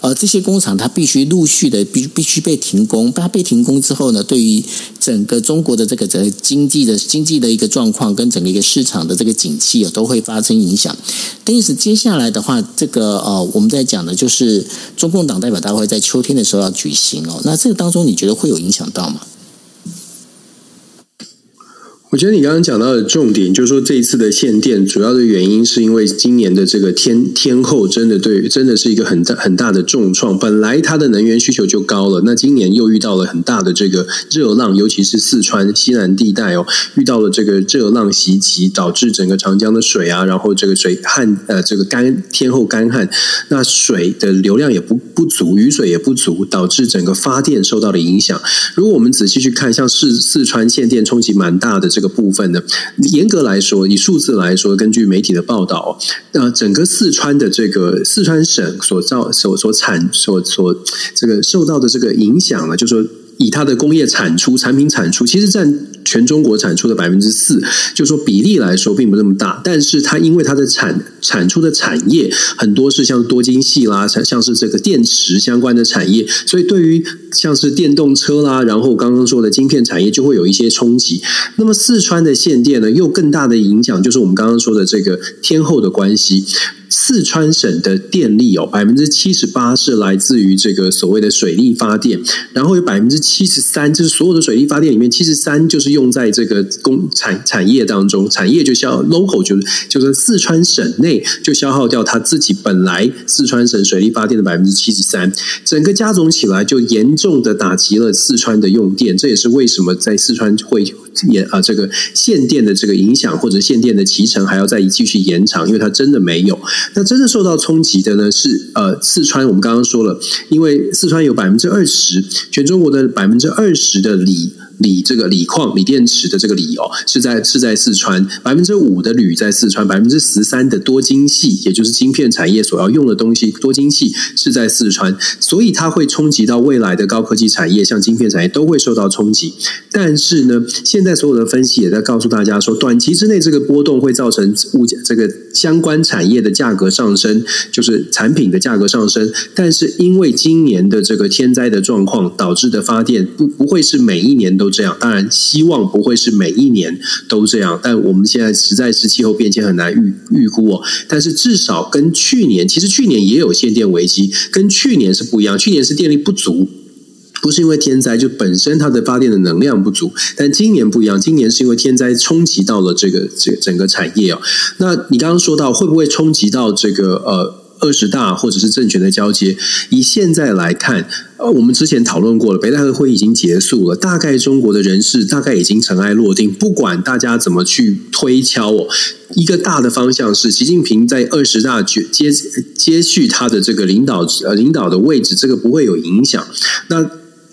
呃，这些工厂它必须陆续的必必须被停工，它被停工之后呢，对于整个中国的这个整个经济的经济的一个状况跟整个一个市场的这个景气啊，都会发生影响。但是接下来的话，这个呃，我们在讲的就是中国共党代表大会在秋天的时候要举行哦，那这个当中你觉得会有影响到吗？我觉得你刚刚讲到的重点，就是说这一次的限电主要的原因，是因为今年的这个天天后真的对，真的是一个很大很大的重创。本来它的能源需求就高了，那今年又遇到了很大的这个热浪，尤其是四川西南地带哦，遇到了这个热浪袭击，导致整个长江的水啊，然后这个水旱呃这个干天后干旱，那水的流量也不不足，雨水也不足，导致整个发电受到了影响。如果我们仔细去看，像四四川限电冲击蛮大的。这个部分呢，严格来说，以数字来说，根据媒体的报道，呃，整个四川的这个四川省所造所所产所所这个受到的这个影响呢，就是说。以它的工业产出、产品产出，其实占全中国产出的百分之四，就说比例来说并不那么大。但是它因为它的产产出的产业很多是像多晶系啦，像像是这个电池相关的产业，所以对于像是电动车啦，然后刚刚说的晶片产业就会有一些冲击。那么四川的限电呢，又更大的影响就是我们刚刚说的这个天后的关系。四川省的电力哦，百分之七十八是来自于这个所谓的水力发电，然后有百分之七十三，就是所有的水力发电里面，七十三就是用在这个工产产业当中，产业就消 local 就是就是四川省内就消耗掉它自己本来四川省水力发电的百分之七十三，整个加总起来就严重的打击了四川的用电，这也是为什么在四川会延啊这个限电的这个影响或者限电的期程还要再继续延长，因为它真的没有。那真正受到冲击的呢是呃四川，我们刚刚说了，因为四川有百分之二十，全中国的百分之二十的锂。锂这个锂矿、锂电池的这个锂哦，是在是在四川，百分之五的铝在四川，百分之十三的多晶系，也就是晶片产业所要用的东西，多晶系是在四川，所以它会冲击到未来的高科技产业，像晶片产业都会受到冲击。但是呢，现在所有的分析也在告诉大家说，短期之内这个波动会造成物价这个相关产业的价格上升，就是产品的价格上升。但是因为今年的这个天灾的状况导致的发电不不会是每一年都。这样，当然希望不会是每一年都这样，但我们现在实在是气候变迁很难预预估哦。但是至少跟去年，其实去年也有限电危机，跟去年是不一样。去年是电力不足，不是因为天灾，就本身它的发电的能量不足。但今年不一样，今年是因为天灾冲击到了这个这整个产业哦。那你刚刚说到会不会冲击到这个呃？二十大或者是政权的交接，以现在来看，呃，我们之前讨论过了，北戴河会议已经结束了，大概中国的人事大概已经尘埃落定。不管大家怎么去推敲哦，一个大的方向是，习近平在二十大接接接续他的这个领导呃领导的位置，这个不会有影响。那。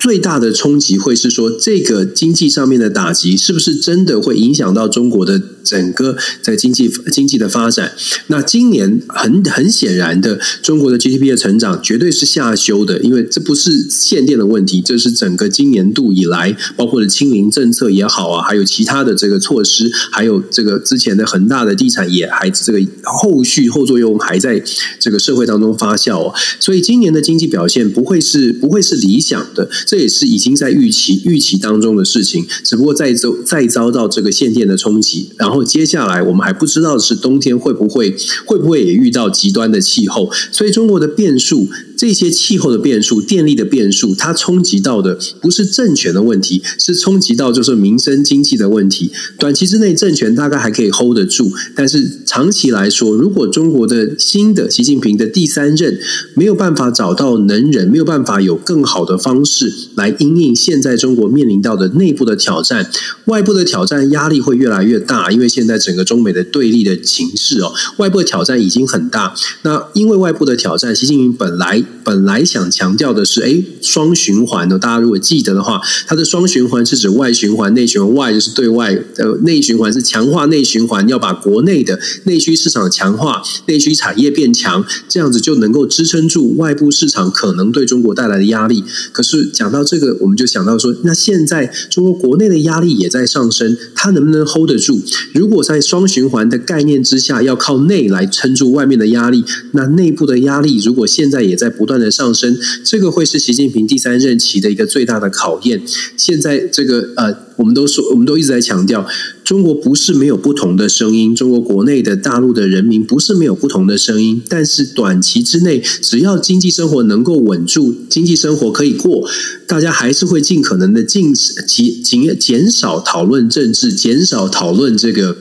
最大的冲击会是说，这个经济上面的打击是不是真的会影响到中国的整个在经济经济的发展？那今年很很显然的，中国的 GDP 的成长绝对是下修的，因为这不是限电的问题，这是整个今年度以来，包括了清零政策也好啊，还有其他的这个措施，还有这个之前的恒大的地产也还这个后续后作用还在这个社会当中发酵哦，所以今年的经济表现不会是不会是理想的。这也是已经在预期预期当中的事情，只不过再遭再遭到这个限电的冲击，然后后接下来我们还不知道是冬天会不会会不会也遇到极端的气候，所以中国的变数。这些气候的变数、电力的变数，它冲击到的不是政权的问题，是冲击到就是民生经济的问题。短期之内，政权大概还可以 hold 得住，但是长期来说，如果中国的新的习近平的第三任没有办法找到能人，没有办法有更好的方式来因应现在中国面临到的内部的挑战，外部的挑战压力会越来越大，因为现在整个中美的对立的形势哦，外部的挑战已经很大。那因为外部的挑战，习近平本来。本来想强调的是，哎，双循环的。大家如果记得的话，它的双循环是指外循环、内循环。外就是对外，呃，内循环是强化内循环，要把国内的内需市场强化，内需产业变强，这样子就能够支撑住外部市场可能对中国带来的压力。可是讲到这个，我们就想到说，那现在中国国内的压力也在上升，它能不能 hold 得住？如果在双循环的概念之下，要靠内来撑住外面的压力，那内部的压力如果现在也在不断的上升，这个会是习近平第三任期的一个最大的考验。现在这个呃，我们都说，我们都一直在强调，中国不是没有不同的声音，中国国内的大陆的人民不是没有不同的声音，但是短期之内，只要经济生活能够稳住，经济生活可以过，大家还是会尽可能的尽减减减少讨论政治，减少讨论这个，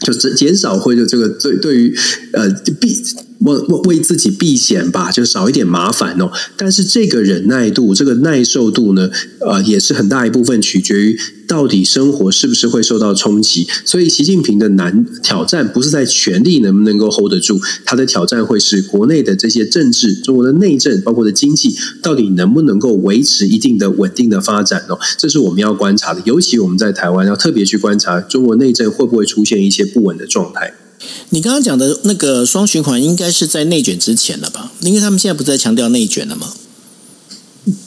就是减少会的这个对对于呃必。为为为自己避险吧，就少一点麻烦哦。但是这个忍耐度，这个耐受度呢，呃，也是很大一部分取决于到底生活是不是会受到冲击。所以，习近平的难挑战不是在权力能不能够 hold 得住，他的挑战会是国内的这些政治、中国的内政，包括的经济，到底能不能够维持一定的稳定的发展哦。这是我们要观察的。尤其我们在台湾要特别去观察中国内政会不会出现一些不稳的状态。你刚刚讲的那个双循环，应该是在内卷之前了吧？因为他们现在不是在强调内卷了吗？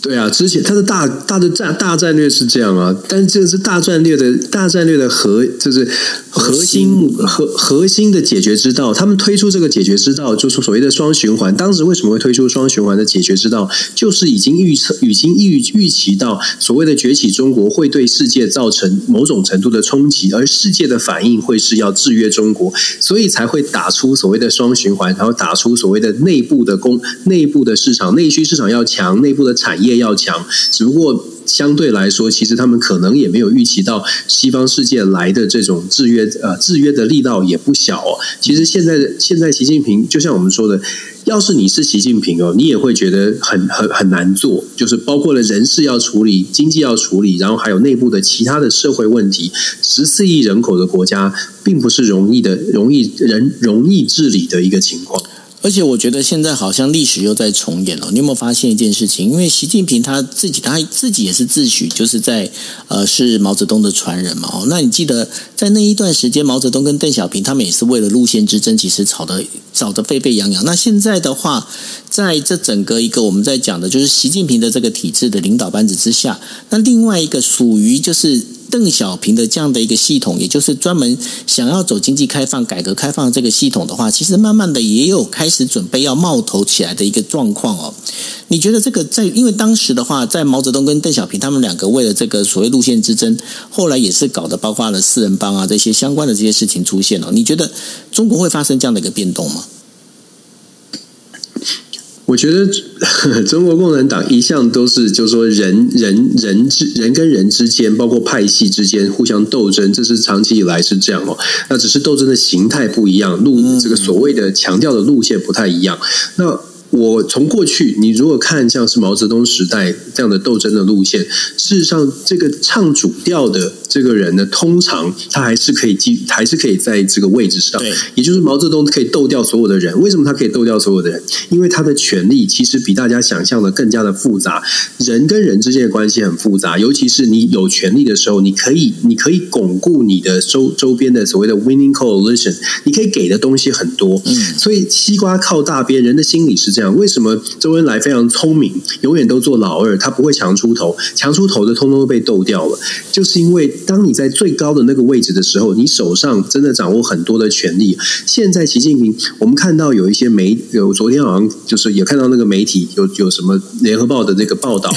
对啊，之前他的大大的战大战略是这样啊，但是这个是大战略的大战略的核，就是核心核核心的解决之道。他们推出这个解决之道，就是所谓的双循环。当时为什么会推出双循环的解决之道？就是已经预测、已经预预期到所谓的崛起中国会对世界造成某种程度的冲击，而世界的反应会是要制约中国，所以才会打出所谓的双循环，然后打出所谓的内部的供、内部的市场、内需市场要强，内部的产。产业要强，只不过相对来说，其实他们可能也没有预期到西方世界来的这种制约，呃，制约的力道也不小哦。其实现在现在习近平，就像我们说的，要是你是习近平哦，你也会觉得很很很难做，就是包括了人事要处理，经济要处理，然后还有内部的其他的社会问题。十四亿人口的国家，并不是容易的，容易人容易治理的一个情况。而且我觉得现在好像历史又在重演了。你有没有发现一件事情？因为习近平他自己，他自己也是自诩就是在呃是毛泽东的传人嘛。哦，那你记得在那一段时间，毛泽东跟邓小平他们也是为了路线之争，其实吵得吵得沸沸扬扬。那现在的话，在这整个一个我们在讲的就是习近平的这个体制的领导班子之下，那另外一个属于就是。邓小平的这样的一个系统，也就是专门想要走经济开放、改革开放这个系统的话，其实慢慢的也有开始准备要冒头起来的一个状况哦。你觉得这个在，因为当时的话，在毛泽东跟邓小平他们两个为了这个所谓路线之争，后来也是搞得包括了四人帮啊这些相关的这些事情出现了。你觉得中国会发生这样的一个变动吗？我觉得 中国共产党一向都是，就是说人人人之人跟人之间，包括派系之间互相斗争，这是长期以来是这样哦。那只是斗争的形态不一样，路这个所谓的强调的路线不太一样。那我从过去，你如果看像是毛泽东时代这样的斗争的路线，事实上这个唱主调的这个人呢，通常他还是可以继，还是可以在这个位置上。对，也就是毛泽东可以斗掉所有的人。为什么他可以斗掉所有的人？因为他的权力其实比大家想象的更加的复杂。人跟人之间的关系很复杂，尤其是你有权力的时候，你可以，你可以巩固你的周周边的所谓的 winning coalition，你可以给的东西很多。嗯，所以西瓜靠大边，人的心理是为什么周恩来非常聪明，永远都做老二，他不会强出头，强出头的通通都被斗掉了，就是因为当你在最高的那个位置的时候，你手上真的掌握很多的权力。现在习近平，我们看到有一些媒，有昨天好像就是也看到那个媒体有有什么联合报的那个报道，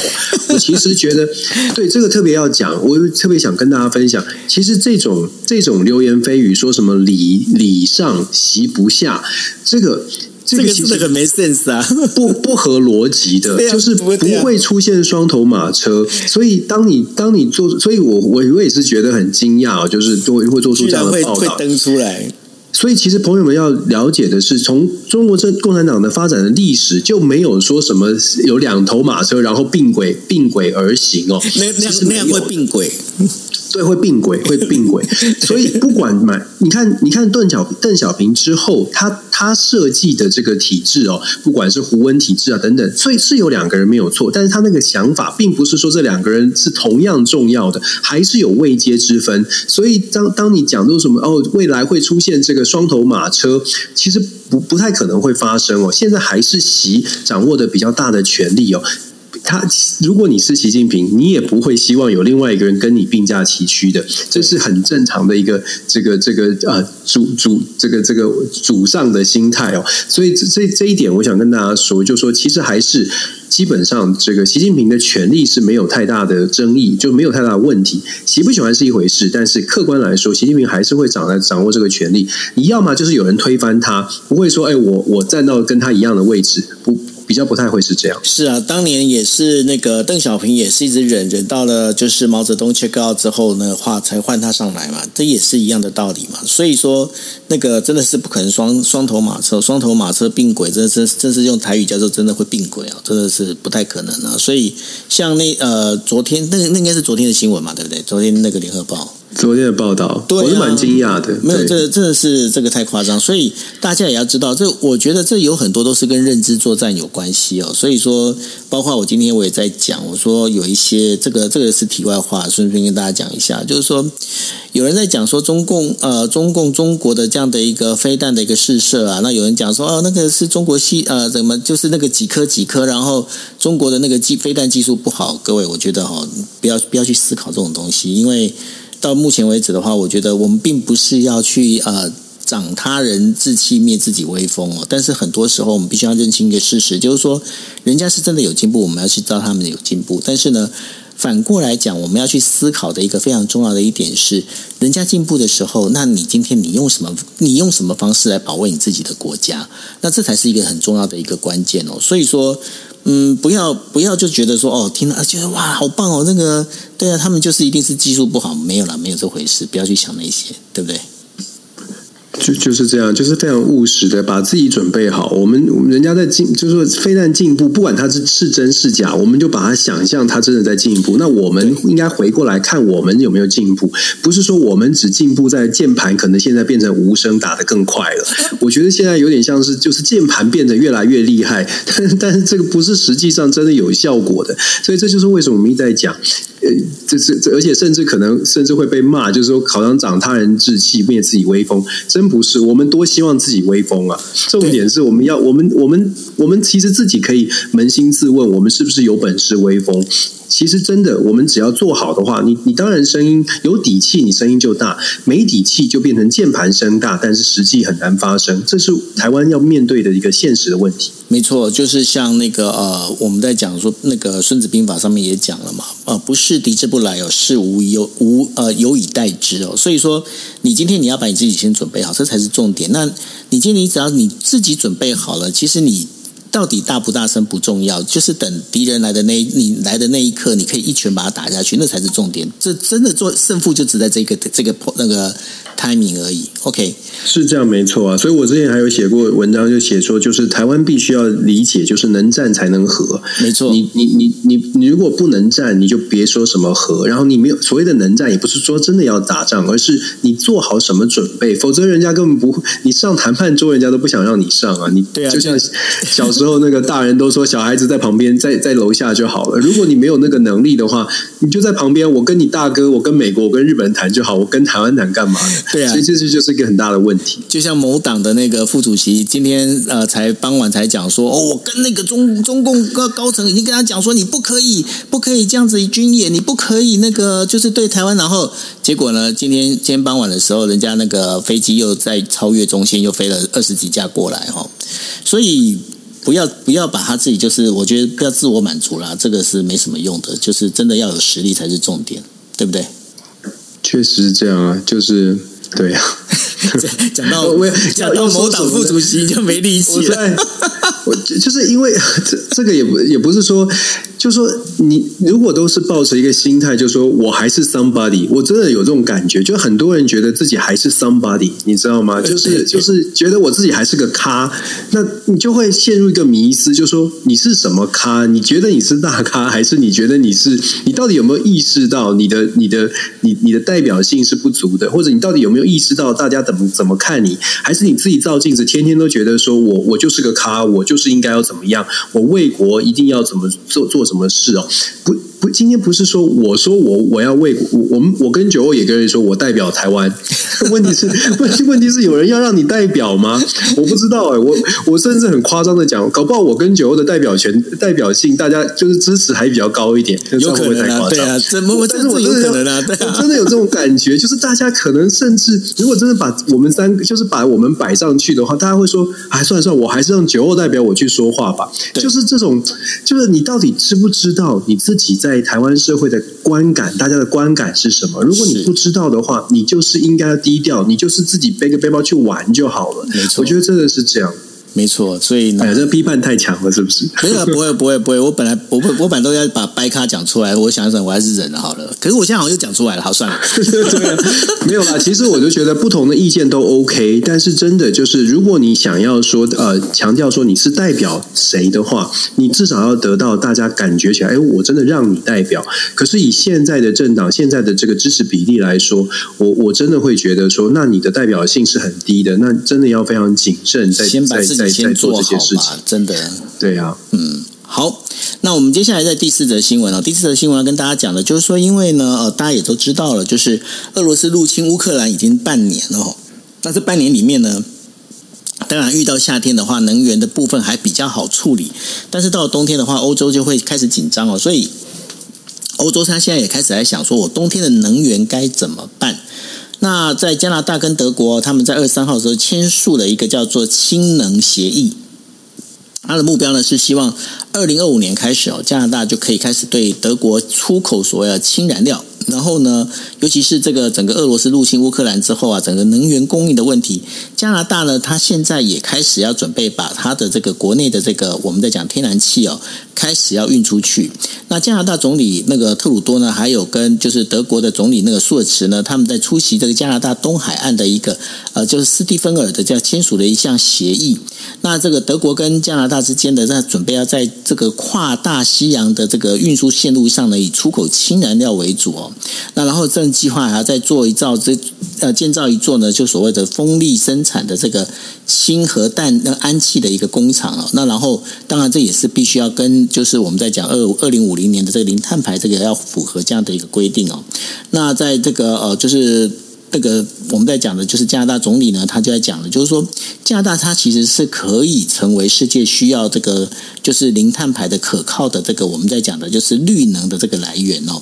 我其实觉得对这个特别要讲，我特别想跟大家分享，其实这种这种流言蜚语，说什么礼礼上席不下，这个。这个其实很没 sense 啊，不不合逻辑的，就是不会出现双头马车。所以当你当你做，所以我我我也是觉得很惊讶，就是会会做出这样的报道，会登出来。所以其实朋友们要了解的是，从中国这共产党的发展的历史就没有说什么有两头马车，然后并轨并轨而行哦，那那那样会并轨。对，会并轨，会并轨。所以不管买，你看，你看邓小邓小平之后，他他设计的这个体制哦，不管是胡温体制啊等等，所以是有两个人没有错，但是他那个想法并不是说这两个人是同样重要的，还是有位阶之分。所以当当你讲到什么哦，未来会出现这个双头马车，其实不不太可能会发生哦。现在还是习掌握的比较大的权力哦。他，如果你是习近平，你也不会希望有另外一个人跟你并驾齐驱的，这是很正常的一个这个这个呃主主这个这个主上的心态哦。所以这这这一点，我想跟大家说，就说其实还是基本上这个习近平的权力是没有太大的争议，就没有太大的问题。喜不喜欢是一回事，但是客观来说，习近平还是会掌来掌握这个权力。你要么就是有人推翻他，不会说哎，我我站到跟他一样的位置不。比较不太会是这样。是啊，当年也是那个邓小平也是一直忍忍到了就是毛泽东 check out 之后呢，话才换他上来嘛，这也是一样的道理嘛。所以说那个真的是不可能双双头马车，双头马车并轨，真的是真是用台语叫做真的会并轨啊，真的是不太可能啊。所以像那呃昨天那那应该是昨天的新闻嘛，对不对？昨天那个联合报。昨天的报道，对啊、我是蛮惊讶的。没有，这个真的是这个太夸张，所以大家也要知道，这我觉得这有很多都是跟认知作战有关系哦。所以说，包括我今天我也在讲，我说有一些这个这个是题外话，顺便跟大家讲一下，就是说有人在讲说中共呃中共中国的这样的一个飞弹的一个试射啊，那有人讲说哦那个是中国西呃怎么就是那个几颗几颗，然后中国的那个技飞弹技术不好，各位我觉得哈、哦、不要不要去思考这种东西，因为。到目前为止的话，我觉得我们并不是要去呃长他人志气灭自己威风哦。但是很多时候，我们必须要认清一个事实，就是说人家是真的有进步，我们要去知道他们有进步。但是呢，反过来讲，我们要去思考的一个非常重要的一点是，人家进步的时候，那你今天你用什么？你用什么方式来保卫你自己的国家？那这才是一个很重要的一个关键哦。所以说。嗯，不要不要就觉得说哦，听了觉得哇，好棒哦，那个对啊，他们就是一定是技术不好，没有啦，没有这回事，不要去想那些，对不对？就就是这样，就是非常务实的，把自己准备好。我们我们人家在进，就是说非但进步，不管它是是真是假，我们就把它想象它真的在进步。那我们应该回过来看，我们有没有进步？不是说我们只进步在键盘，可能现在变成无声打得更快了。我觉得现在有点像是，就是键盘变得越来越厉害，但但是这个不是实际上真的有效果的。所以这就是为什么我们一直在讲。呃，这这这，而且甚至可能甚至会被骂，就是说，好像长他人志气，灭自己威风，真不是。我们多希望自己威风啊！重点是我们要，我们我们我们其实自己可以扪心自问，我们是不是有本事威风？其实真的，我们只要做好的话，你你当然声音有底气，你声音就大；没底气就变成键盘声大，但是实际很难发声。这是台湾要面对的一个现实的问题。没错，就是像那个呃，我们在讲说那个《孙子兵法》上面也讲了嘛，呃，不是敌之不来哦，是无有无呃有以待之哦。所以说，你今天你要把你自己先准备好，这才是重点。那你今天你只要你自己准备好了，其实你。到底大不大声不重要，就是等敌人来的那一你来的那一刻，你可以一拳把他打下去，那才是重点。这真的做胜负就只在这个这个那个 timing 而已。OK，是这样没错啊。所以我之前还有写过文章，就写说，就是台湾必须要理解，就是能战才能和。没错，你你你你你如果不能战，你就别说什么和。然后你没有所谓的能战，也不是说真的要打仗，而是你做好什么准备，否则人家根本不，你上谈判桌，人家都不想让你上啊。你对啊，就像小时候那个大人都说，小孩子在旁边，在在楼下就好了。如果你没有那个能力的话，你就在旁边，我跟你大哥，我跟美国，我跟日本人谈就好，我跟台湾谈干嘛呢？对啊，所以这是就是一个很大的问题。就像某党的那个副主席今天呃才傍晚才讲说，哦，我跟那个中中共高高层已经跟他讲说，你不可以不可以这样子军演，你不可以那个就是对台湾。然后结果呢，今天今天傍晚的时候，人家那个飞机又在超越中线又飞了二十几架过来哈，所以。不要不要把他自己就是，我觉得不要自我满足啦，这个是没什么用的，就是真的要有实力才是重点，对不对？确实是这样啊，就是对啊。讲到我讲到某党副主席就没力气了，我 就是因为这这个也不也不是说。就说你如果都是抱着一个心态，就说我还是 somebody，我真的有这种感觉。就很多人觉得自己还是 somebody，你知道吗？就是就是觉得我自己还是个咖，那你就会陷入一个迷思，就说你是什么咖？你觉得你是大咖，还是你觉得你是？你到底有没有意识到你的你的你你的代表性是不足的？或者你到底有没有意识到大家怎么怎么看你？还是你自己照镜子，天天都觉得说我我就是个咖，我就是应该要怎么样？我为国一定要怎么做做什么事哦？不不，今天不是说我说我我要为我我们我跟九欧也跟人说我代表台湾。问题是 问题问题是有人要让你代表吗？我不知道哎、欸，我我甚至很夸张的讲，搞不好我跟九欧的代表权代表性，大家就是支持还比较高一点，有可能啊，对啊，怎么但是我真的有可能啊，对啊，真的有这种感觉，就是大家可能甚至如果真的把我们三个就是把我们摆上去的话，大家会说，哎，算了算了，我还是让九后代表我去说话吧。就是这种，就是你到底知不知道你自己在台湾社会的观感，大家的观感是什么？如果你不知道的话，你就是应该要低调，你就是自己背个背包去玩就好了。没错，我觉得真的是这样。没错，所以呢，哎，这批判太强了，是不是？没有，不会，不会，不会。我本来我我本来都要把掰咖讲出来，我想想，我还是忍了好了。可是我现在好像又讲出来了，好算了。对，没有啦。其实我就觉得不同的意见都 OK，但是真的就是，如果你想要说呃强调说你是代表谁的话，你至少要得到大家感觉起来，哎，我真的让你代表。可是以现在的政党现在的这个支持比例来说，我我真的会觉得说，那你的代表性是很低的。那真的要非常谨慎，在在在。先做这些事情，真的，对啊，嗯，好，那我们接下来在第四则新闻哦，第四则新闻要跟大家讲的，就是说，因为呢，呃，大家也都知道了，就是俄罗斯入侵乌克兰已经半年了哦，那这半年里面呢，当然遇到夏天的话，能源的部分还比较好处理，但是到了冬天的话，欧洲就会开始紧张哦，所以欧洲它现在也开始在想，说我冬天的能源该怎么办？那在加拿大跟德国，他们在二十三号的时候签署了一个叫做“氢能协议”。它的目标呢是希望二零二五年开始哦，加拿大就可以开始对德国出口所谓的氢燃料。然后呢，尤其是这个整个俄罗斯入侵乌克兰之后啊，整个能源供应的问题，加拿大呢，它现在也开始要准备把它的这个国内的这个我们在讲天然气哦，开始要运出去。那加拿大总理那个特鲁多呢，还有跟就是德国的总理那个舒尔茨呢，他们在出席这个加拿大东海岸的一个呃，就是斯蒂芬尔的这样签署的一项协议。那这个德国跟加拿大之间的在准备要在这个跨大西洋的这个运输线路上呢，以出口氢燃料为主哦。那然后这计划还要再做一造这呃建造一座呢，就所谓的风力生产的这个氢核弹那氨气的一个工厂哦。那然后当然这也是必须要跟就是我们在讲二二零五零年的这个零碳排这个要符合这样的一个规定哦。那在这个呃就是。那个我们在讲的就是加拿大总理呢，他就在讲的，就是说加拿大它其实是可以成为世界需要这个就是零碳排的可靠的这个我们在讲的就是绿能的这个来源哦。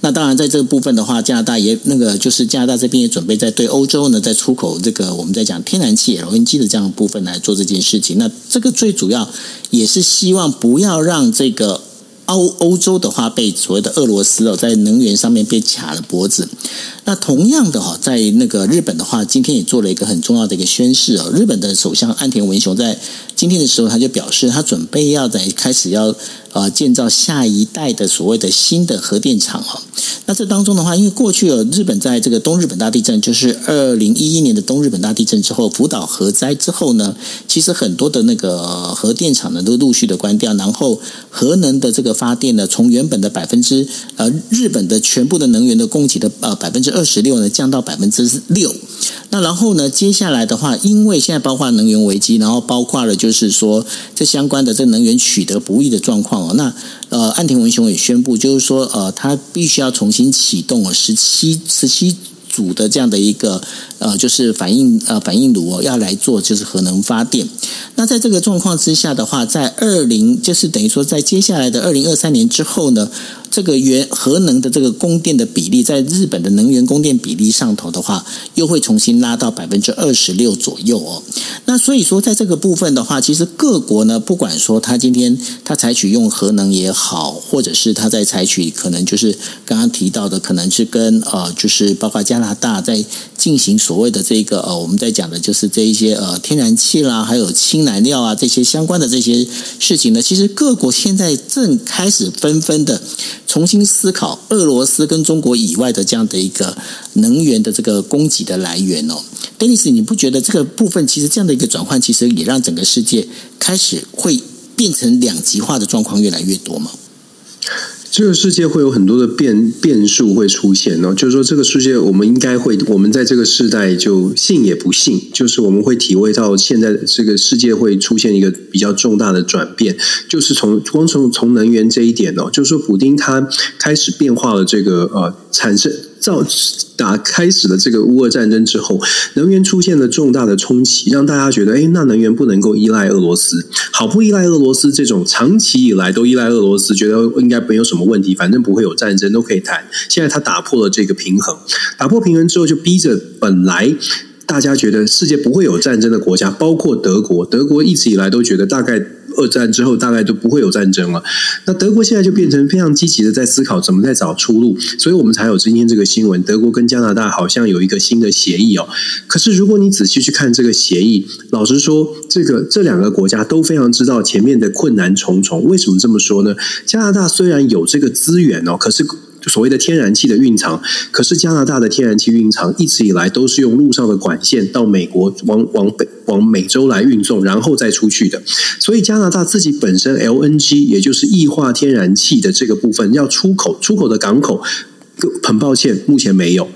那当然在这个部分的话，加拿大也那个就是加拿大这边也准备在对欧洲呢在出口这个我们在讲天然气 LNG 的这样部分来做这件事情。那这个最主要也是希望不要让这个。欧欧洲的话被所谓的俄罗斯哦，在能源上面被卡了脖子。那同样的哈，在那个日本的话，今天也做了一个很重要的一个宣誓哦。日本的首相岸田文雄在今天的时候，他就表示他准备要在开始要呃建造下一代的所谓的新的核电厂哦。那这当中的话，因为过去有日本在这个东日本大地震，就是二零一一年的东日本大地震之后，福岛核灾之后呢，其实很多的那个核电厂呢都陆续的关掉，然后核能的这个发电呢，从原本的百分之呃日本的全部的能源的供给的呃百分之二十六呢，降到百分之六。那然后呢，接下来的话，因为现在包括能源危机，然后包括了就是说这相关的这能源取得不易的状况哦，那。呃，岸田文雄也宣布，就是说，呃，他必须要重新启动了十七十七组的这样的一个呃，就是反应呃反应炉哦，要来做就是核能发电。那在这个状况之下的话，在二零就是等于说，在接下来的二零二三年之后呢。这个原核能的这个供电的比例，在日本的能源供电比例上头的话，又会重新拉到百分之二十六左右哦。那所以说，在这个部分的话，其实各国呢，不管说他今天他采取用核能也好，或者是他在采取可能就是刚刚提到的，可能是跟呃，就是包括加拿大在进行所谓的这个呃，我们在讲的就是这一些呃天然气啦，还有氢燃料啊这些相关的这些事情呢，其实各国现在正开始纷纷的。重新思考俄罗斯跟中国以外的这样的一个能源的这个供给的来源哦，Dennis，你不觉得这个部分其实这样的一个转换，其实也让整个世界开始会变成两极化的状况越来越多吗？这个世界会有很多的变变数会出现哦，就是说这个世界我们应该会，我们在这个时代就信也不信，就是我们会体会到现在这个世界会出现一个比较重大的转变，就是从光从从能源这一点哦，就是说补丁它开始变化了这个呃产生。造打开始了这个乌俄战争之后，能源出现了重大的冲击，让大家觉得，哎，那能源不能够依赖俄罗斯，好不依赖俄罗斯这种长期以来都依赖俄罗斯，觉得应该没有什么问题，反正不会有战争，都可以谈。现在他打破了这个平衡，打破平衡之后，就逼着本来大家觉得世界不会有战争的国家，包括德国，德国一直以来都觉得大概。二战之后大概都不会有战争了，那德国现在就变成非常积极的在思考怎么在找出路，所以我们才有今天这个新闻，德国跟加拿大好像有一个新的协议哦。可是如果你仔细去看这个协议，老实说，这个这两个国家都非常知道前面的困难重重。为什么这么说呢？加拿大虽然有这个资源哦，可是。所谓的天然气的蕴藏，可是加拿大的天然气蕴藏一直以来都是用路上的管线到美国往往北往美洲来运送，然后再出去的。所以加拿大自己本身 LNG 也就是液化天然气的这个部分要出口，出口的港口，很抱歉，目前没有。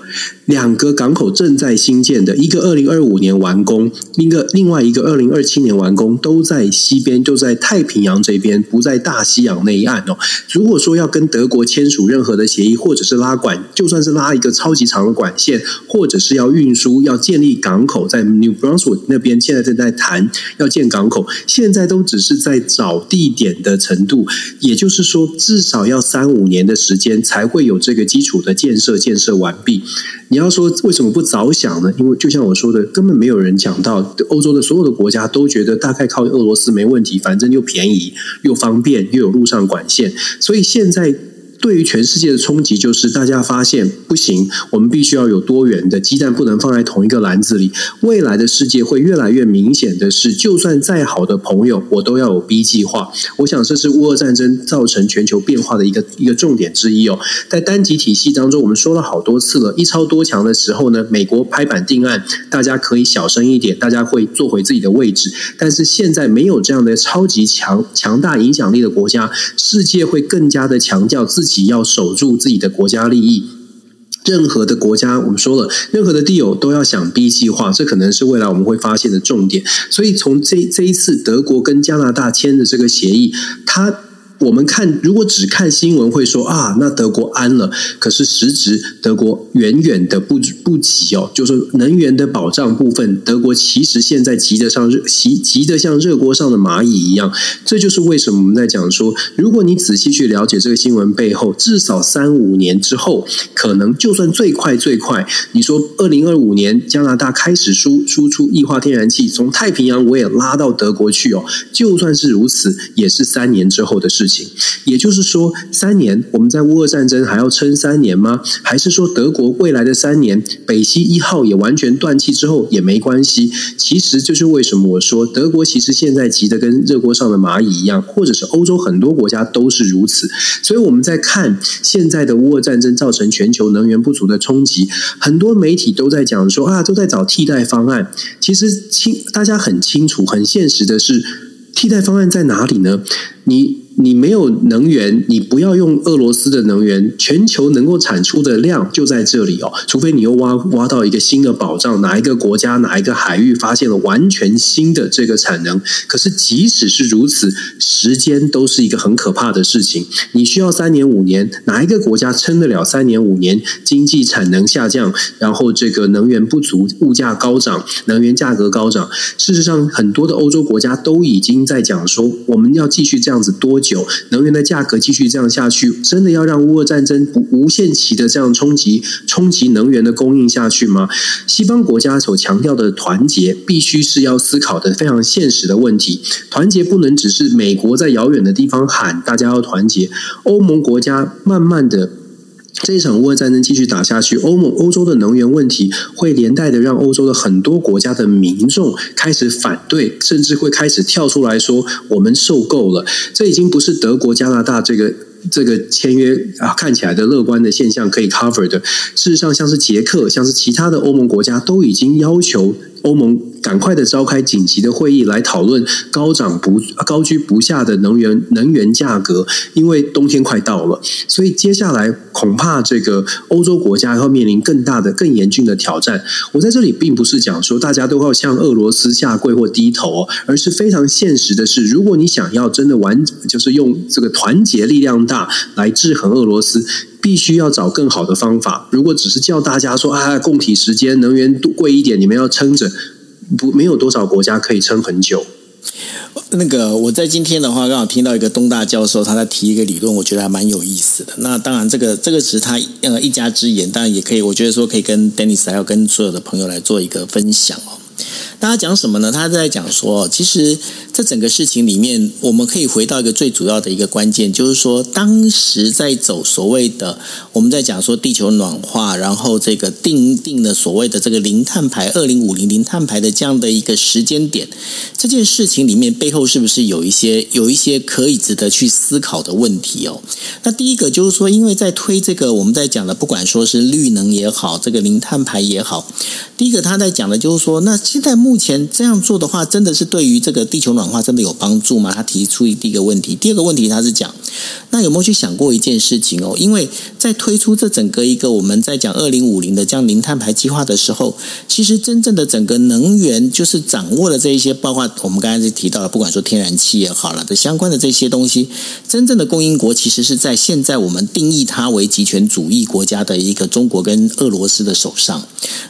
两个港口正在新建的，一个二零二五年完工，一个另外一个二零二七年完工，都在西边，就在太平洋这边，不在大西洋那一岸哦。如果说要跟德国签署任何的协议，或者是拉管，就算是拉一个超级长的管线，或者是要运输、要建立港口，在 New Brunswick 那边现在正在谈要建港口，现在都只是在找地点的程度，也就是说，至少要三五年的时间才会有这个基础的建设建设完毕。你要说为什么不早想呢？因为就像我说的，根本没有人讲到欧洲的所有的国家都觉得大概靠俄罗斯没问题，反正又便宜又方便又有路上管线，所以现在。对于全世界的冲击，就是大家发现不行，我们必须要有多元的鸡蛋，不能放在同一个篮子里。未来的世界会越来越明显的是，就算再好的朋友，我都要有 B 计划。我想这是乌俄战争造成全球变化的一个一个重点之一哦。在单极体系当中，我们说了好多次了，一超多强的时候呢，美国拍板定案，大家可以小声一点，大家会坐回自己的位置。但是现在没有这样的超级强强大影响力的国家，世界会更加的强调自己。要守住自己的国家利益，任何的国家，我们说了，任何的地友都要想 B 计划，这可能是未来我们会发现的重点。所以从这这一次德国跟加拿大签的这个协议，它。我们看，如果只看新闻，会说啊，那德国安了。可是实质，德国远远的不不急哦。就是能源的保障部分，德国其实现在急得像热急急得像热锅上的蚂蚁一样。这就是为什么我们在讲说，如果你仔细去了解这个新闻背后，至少三五年之后，可能就算最快最快，你说二零二五年加拿大开始输输出液化天然气，从太平洋我也拉到德国去哦。就算是如此，也是三年之后的事。情。也就是说，三年我们在乌俄战争还要撑三年吗？还是说德国未来的三年北溪一号也完全断气之后也没关系？其实就是为什么我说德国其实现在急得跟热锅上的蚂蚁一样，或者是欧洲很多国家都是如此。所以我们在看现在的乌俄战争造成全球能源不足的冲击，很多媒体都在讲说啊，都在找替代方案。其实清大家很清楚、很现实的是，替代方案在哪里呢？你。你没有能源，你不要用俄罗斯的能源，全球能够产出的量就在这里哦。除非你又挖挖到一个新的宝藏，哪一个国家哪一个海域发现了完全新的这个产能。可是即使是如此，时间都是一个很可怕的事情。你需要三年五年，哪一个国家撑得了三年五年？经济产能下降，然后这个能源不足，物价高涨，能源价格高涨。事实上，很多的欧洲国家都已经在讲说，我们要继续这样子多久？能源的价格继续这样下去，真的要让乌俄战争无限期的这样冲击冲击能源的供应下去吗？西方国家所强调的团结，必须是要思考的非常现实的问题。团结不能只是美国在遥远的地方喊大家要团结，欧盟国家慢慢的。这一场乌俄战争继续打下去，欧盟、欧洲的能源问题会连带的让欧洲的很多国家的民众开始反对，甚至会开始跳出来说：“我们受够了。”这已经不是德国、加拿大这个这个签约啊看起来的乐观的现象可以 cover 的。事实上，像是捷克，像是其他的欧盟国家，都已经要求欧盟。赶快的召开紧急的会议来讨论高涨不高居不下的能源能源价格，因为冬天快到了，所以接下来恐怕这个欧洲国家要面临更大的、更严峻的挑战。我在这里并不是讲说大家都要向俄罗斯下跪或低头，而是非常现实的是，如果你想要真的完，就是用这个团结力量大来制衡俄罗斯，必须要找更好的方法。如果只是叫大家说啊，供体时间，能源贵一点，你们要撑着。不，没有多少国家可以撑很久。那个我在今天的话，刚好听到一个东大教授他在提一个理论，我觉得还蛮有意思的。那当然，这个这个只是他呃一家之言，当然也可以，我觉得说可以跟 Dennis 还有跟所有的朋友来做一个分享哦。大家讲什么呢？他在讲说，其实这整个事情里面，我们可以回到一个最主要的一个关键，就是说，当时在走所谓的我们在讲说地球暖化，然后这个定定了所谓的这个零碳排二零五零零碳排的这样的一个时间点，这件事情里面背后是不是有一些有一些可以值得去思考的问题哦？那第一个就是说，因为在推这个我们在讲的，不管说是绿能也好，这个零碳排也好，第一个他在讲的就是说，那现在。目前这样做的话，真的是对于这个地球暖化真的有帮助吗？他提出一第一个问题，第二个问题他是讲，那有没有去想过一件事情哦？因为在推出这整个一个我们在讲二零五零的这样零碳排计划的时候，其实真正的整个能源就是掌握了这一些，包括我们刚才就提到了，不管说天然气也好了的相关的这些东西，真正的供应国其实是在现在我们定义它为集权主义国家的一个中国跟俄罗斯的手上。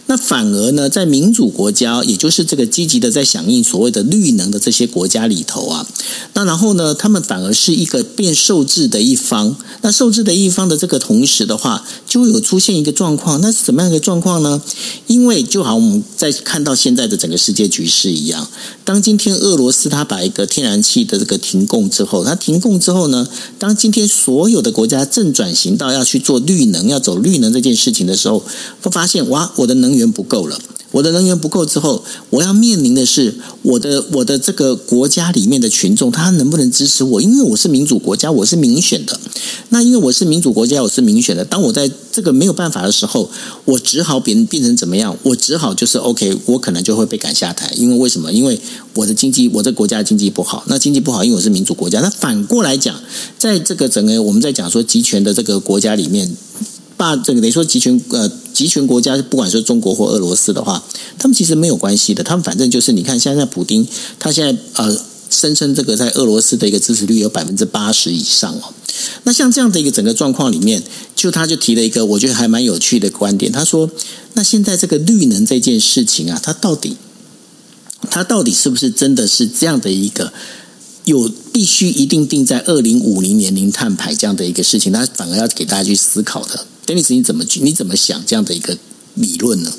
那反而呢，在民主国家，也就是这个积极的在响应所谓的绿能的这些国家里头啊，那然后呢，他们反而是一个变受制的一方。那受制的一方的这个同时的话，就有出现一个状况。那是怎么样一个状况呢？因为就好像我们在看到现在的整个世界局势一样，当今天俄罗斯它把一个天然气的这个停供之后，它停供之后呢，当今天所有的国家正转型到要去做绿能、要走绿能这件事情的时候，会发现哇，我的能源不够了。我的能源不够之后，我要面临的是我的我的这个国家里面的群众，他能不能支持我？因为我是民主国家，我是民选的。那因为我是民主国家，我是民选的。当我在这个没有办法的时候，我只好变变成怎么样？我只好就是 OK，我可能就会被赶下台。因为为什么？因为我的经济，我的国家经济不好。那经济不好，因为我是民主国家。那反过来讲，在这个整个我们在讲说集权的这个国家里面。把这个等于说集权呃集权国家，不管是中国或俄罗斯的话，他们其实没有关系的。他们反正就是你看，现在普丁他现在呃声称这个在俄罗斯的一个支持率有百分之八十以上哦。那像这样的一个整个状况里面，就他就提了一个我觉得还蛮有趣的观点。他说：“那现在这个绿能这件事情啊，它到底它到底是不是真的是这样的一个有必须一定定在二零五零年零碳排这样的一个事情？他反而要给大家去思考的。” Denis，你怎么去？你怎么想这样的一个理论呢？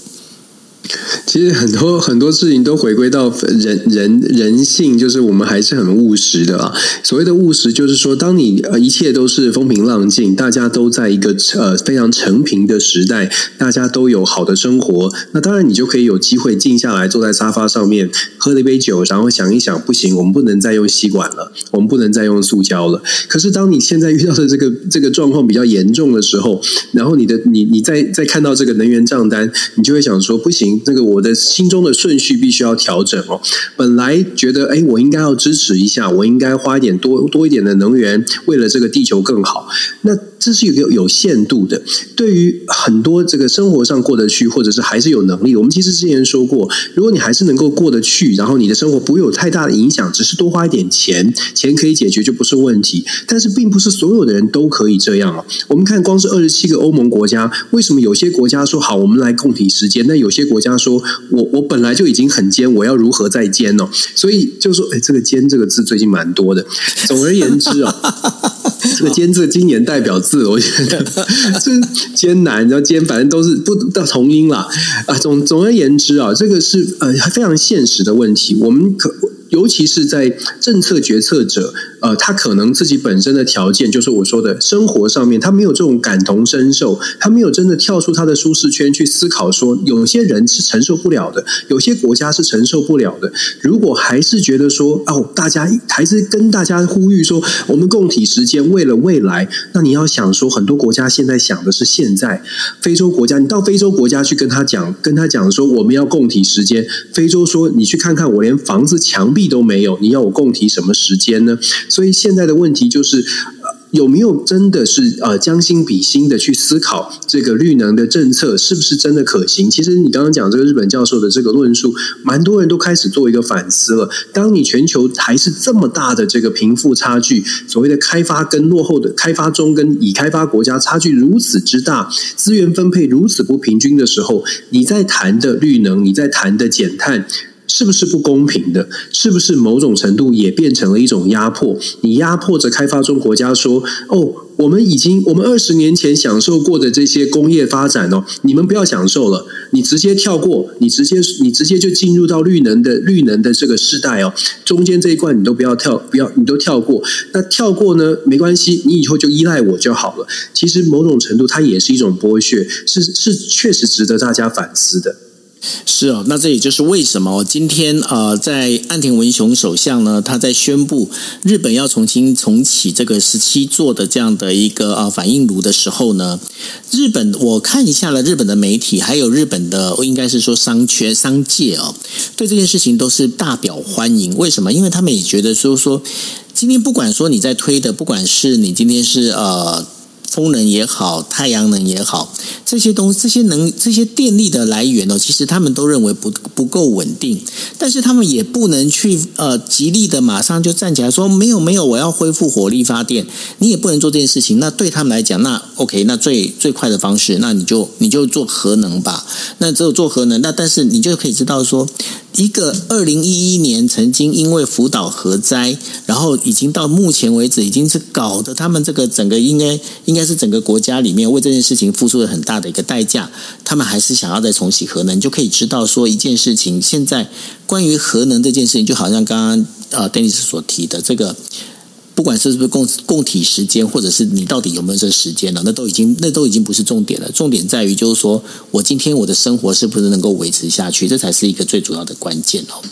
其实很多很多事情都回归到人人人性，就是我们还是很务实的啊。所谓的务实，就是说，当你一切都是风平浪静，大家都在一个呃非常成平的时代，大家都有好的生活，那当然你就可以有机会静下来，坐在沙发上面喝了一杯酒，然后想一想，不行，我们不能再用吸管了，我们不能再用塑胶了。可是当你现在遇到的这个这个状况比较严重的时候，然后你的你你再再看到这个能源账单，你就会想说，不行，这个我的心中的顺序必须要调整哦。本来觉得，哎，我应该要支持一下，我应该花一点多多一点的能源，为了这个地球更好。那这是有有限度的。对于很多这个生活上过得去，或者是还是有能力，我们其实之前说过，如果你还是能够过得去，然后你的生活不会有太大的影响，只是多花一点钱，钱可以解决就不是问题。但是并不是所有的人都可以这样哦。我们看，光是二十七个欧盟国家，为什么有些国家说好，我们来共体时间？那有些国家说我我本来就已经很艰，我要如何再艰呢？所以就说，哎，这个“艰”这个字最近蛮多的。总而言之啊，这个“艰”字今年代表字，我觉得 这艰难，然后“艰”反正都是不到同音啦。啊。总总而言之啊，这个是呃非常现实的问题，我们可。尤其是在政策决策者，呃，他可能自己本身的条件，就是我说的生活上面，他没有这种感同身受，他没有真的跳出他的舒适圈去思考，说有些人是承受不了的，有些国家是承受不了的。如果还是觉得说，哦，大家还是跟大家呼吁说，我们共体时间，为了未来，那你要想说，很多国家现在想的是现在。非洲国家，你到非洲国家去跟他讲，跟他讲说我们要共体时间，非洲说你去看看，我连房子墙壁都没有，你要我共提什么时间呢？所以现在的问题就是，有没有真的是呃将心比心的去思考这个绿能的政策是不是真的可行？其实你刚刚讲这个日本教授的这个论述，蛮多人都开始做一个反思了。当你全球还是这么大的这个贫富差距，所谓的开发跟落后的开发中跟已开发国家差距如此之大，资源分配如此不平均的时候，你在谈的绿能，你在谈的减碳。是不是不公平的？是不是某种程度也变成了一种压迫？你压迫着开发中国家说：“哦，我们已经，我们二十年前享受过的这些工业发展哦，你们不要享受了，你直接跳过，你直接，你直接就进入到绿能的绿能的这个世代哦，中间这一关你都不要跳，不要，你都跳过。那跳过呢，没关系，你以后就依赖我就好了。其实某种程度，它也是一种剥削，是是确实值得大家反思的。”是哦，那这也就是为什么今天呃，在岸田文雄首相呢，他在宣布日本要重新重启这个十七座的这样的一个呃反应炉的时候呢，日本我看一下了，日本的媒体还有日本的应该是说商圈商界哦，对这件事情都是大表欢迎。为什么？因为他们也觉得说说，今天不管说你在推的，不管是你今天是呃。风能也好，太阳能也好，这些东西，这些能，这些电力的来源呢，其实他们都认为不不够稳定，但是他们也不能去呃极力的马上就站起来说没有没有，我要恢复火力发电，你也不能做这件事情。那对他们来讲，那 OK，那最最快的方式，那你就你就做核能吧。那只有做核能，那但是你就可以知道说。一个二零一一年曾经因为福岛核灾，然后已经到目前为止已经是搞得他们这个整个应该应该是整个国家里面为这件事情付出了很大的一个代价，他们还是想要再重启核能，就可以知道说一件事情，现在关于核能这件事情，就好像刚刚呃 Dennis 所提的这个。不管是不是共共体时间，或者是你到底有没有这时间了，那都已经那都已经不是重点了。重点在于就是说我今天我的生活是不是能够维持下去，这才是一个最主要的关键哦。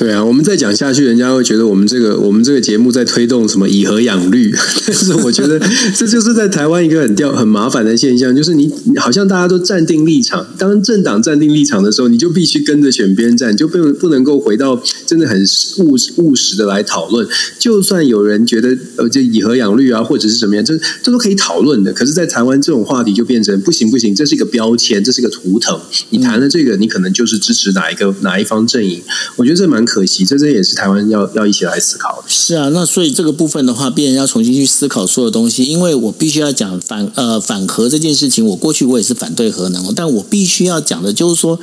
对啊，我们再讲下去，人家会觉得我们这个我们这个节目在推动什么以和养绿，但是我觉得 这就是在台湾一个很掉很麻烦的现象，就是你好像大家都站定立场，当政党站定立场的时候，你就必须跟着选边站，就不不能够回到真的很务务实的来讨论。就算有人觉得呃，这以和养绿啊，或者是什么样，这这都可以讨论的。可是，在台湾这种话题就变成不行不行，这是一个标签，这是一个图腾。你谈了这个，你可能就是支持哪一个哪一方阵营。我觉得这蛮。可惜，这这也是台湾要要一起来思考的。是啊，那所以这个部分的话，必然要重新去思考所有东西。因为我必须要讲反呃反核这件事情，我过去我也是反对核能，但我必须要讲的就是说，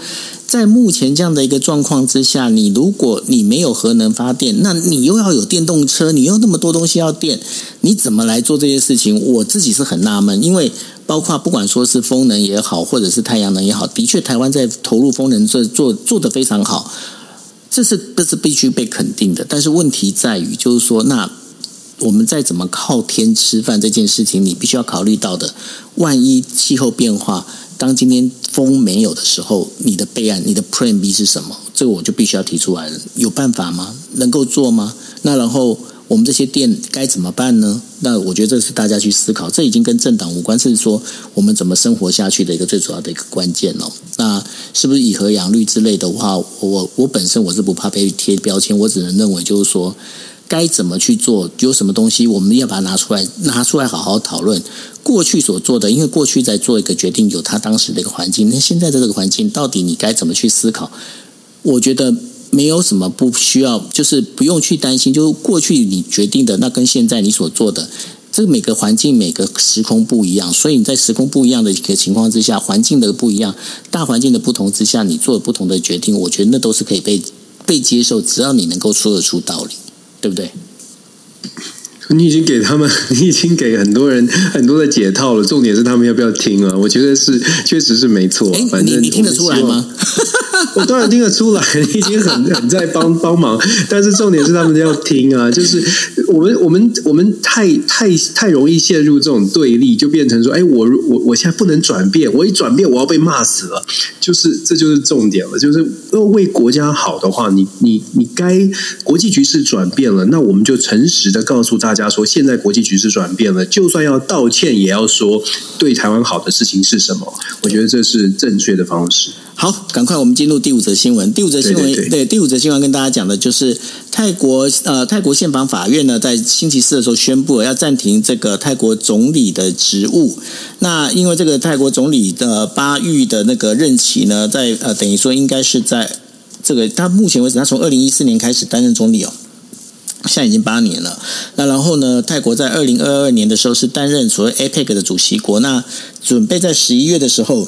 在目前这样的一个状况之下，你如果你没有核能发电，那你又要有电动车，你又那么多东西要电，你怎么来做这些事情？我自己是很纳闷，因为包括不管说是风能也好，或者是太阳能也好，的确台湾在投入风能做做做得非常好，这是这是必须被肯定的。但是问题在于，就是说那。我们再怎么靠天吃饭这件事情，你必须要考虑到的，万一气候变化，当今天风没有的时候，你的备案，你的 Plan B 是什么？这个我就必须要提出来了。有办法吗？能够做吗？那然后我们这些店该怎么办呢？那我觉得这是大家去思考，这已经跟政党无关，是说我们怎么生活下去的一个最主要的一个关键哦。那是不是以和养绿之类的话，我我本身我是不怕被贴标签，我只能认为就是说。该怎么去做？有什么东西我们要把它拿出来，拿出来好好讨论。过去所做的，因为过去在做一个决定，有他当时的一个环境。那现在的这个环境，到底你该怎么去思考？我觉得没有什么不需要，就是不用去担心。就是过去你决定的，那跟现在你所做的，这每个环境、每个时空不一样，所以你在时空不一样的一个情况之下，环境的不一样，大环境的不同之下，你做了不同的决定，我觉得那都是可以被被接受，只要你能够说得出道理。对不对？你已经给他们，你已经给很多人很多的解套了。重点是他们要不要听啊？我觉得是，确实是没错。反正你，你听得出来吗？我当然听得出来，你已经很很在帮帮忙。但是重点是他们要听啊，就是我们我们我们太太太容易陷入这种对立，就变成说，哎，我我我现在不能转变，我一转变我要被骂死了。就是这就是重点了，就是要为国家好的话，你你你该国际局势转变了，那我们就诚实的告诉大家说，现在国际局势转变了，就算要道歉，也要说对台湾好的事情是什么。我觉得这是正确的方式。好，赶快我们进入第五则新闻。第五则新闻，对，第五则新闻跟大家讲的就是泰国呃，泰国宪法法院呢，在星期四的时候宣布了要暂停这个泰国总理的职务。那因为这个泰国总理的巴育的那个任期呢，在呃，等于说应该是在这个他目前为止，他从二零一四年开始担任总理哦，现在已经八年了。那然后呢，泰国在二零二二年的时候是担任所谓 APEC 的主席国，那准备在十一月的时候。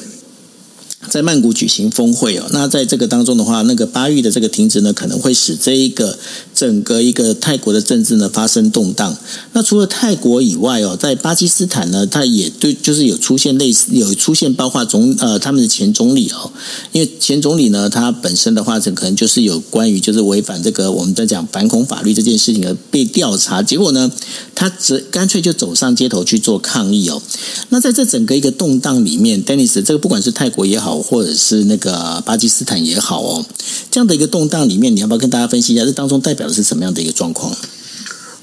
在曼谷举行峰会哦，那在这个当中的话，那个巴育的这个停职呢，可能会使这一个整个一个泰国的政治呢发生动荡。那除了泰国以外哦，在巴基斯坦呢，它也对，就是有出现类似有出现包括总呃他们的前总理哦，因为前总理呢，他本身的话，这可能就是有关于就是违反这个我们在讲反恐法律这件事情而被调查，结果呢，他只干脆就走上街头去做抗议哦。那在这整个一个动荡里面，Dennis 这个不管是泰国也好。或者是那个巴基斯坦也好哦，这样的一个动荡里面，你要不要跟大家分析一下，这当中代表的是什么样的一个状况？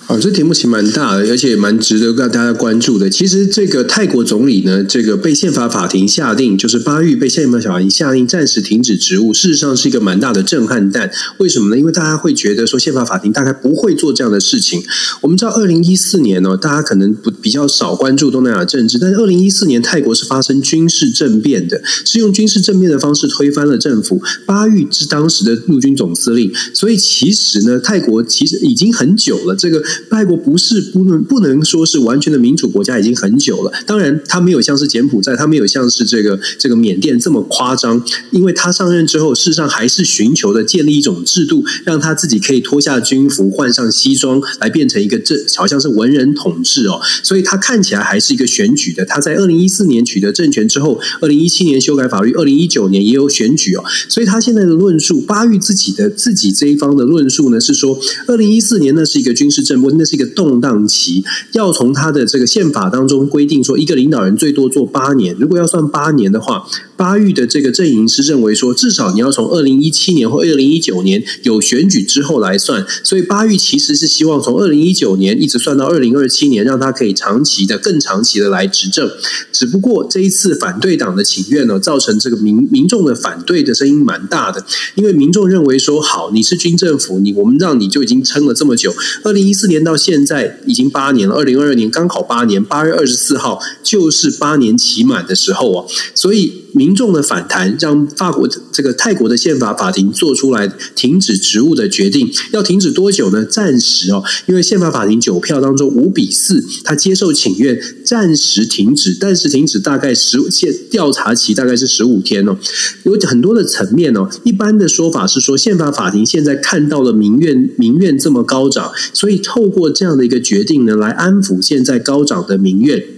哦，这题目其实蛮大的，而且蛮值得让大家关注的。其实这个泰国总理呢，这个被宪法法庭下定，就是巴育被宪法法庭下令暂时停止职务，事实上是一个蛮大的震撼弹。为什么呢？因为大家会觉得说，宪法法庭大概不会做这样的事情。我们知道，二零一四年呢，大家可能不比较少关注东南亚政治，但是二零一四年泰国是发生军事政变的，是用军事政变的方式推翻了政府。巴育是当时的陆军总司令，所以其实呢，泰国其实已经很久了。这个泰国不是不能不能说是完全的民主国家，已经很久了。当然，他没有像是柬埔寨，他没有像是这个这个缅甸这么夸张。因为他上任之后，事实上还是寻求的建立一种制度，让他自己可以脱下军服，换上西装，来变成一个这好像是文人统治哦。所以他看起来还是一个选举的。他在二零一四年取得政权之后，二零一七年修改法律，二零一九年也有选举哦。所以他现在的论述，巴育自己的自己这一方的论述呢，是说二零一四年呢是一个军事政那是一个动荡期，要从他的这个宪法当中规定说，一个领导人最多做八年。如果要算八年的话，巴育的这个阵营是认为说，至少你要从二零一七年或二零一九年有选举之后来算。所以巴育其实是希望从二零一九年一直算到二零二七年，让他可以长期的、更长期的来执政。只不过这一次反对党的请愿呢，造成这个民民众的反对的声音蛮大的，因为民众认为说，好，你是军政府，你我们让你就已经撑了这么久，二零一四年。到现在已经八年了，二零二二年刚好八年，八月二十四号就是八年期满的时候啊，所以。民众的反弹，让法国这个泰国的宪法法庭做出来停止职务的决定。要停止多久呢？暂时哦，因为宪法法庭九票当中五比四，他接受请愿，暂时停止。但是停止大概十现调查期大概是十五天哦，有很多的层面哦。一般的说法是说，宪法法庭现在看到了民怨民怨这么高涨，所以透过这样的一个决定呢，来安抚现在高涨的民怨。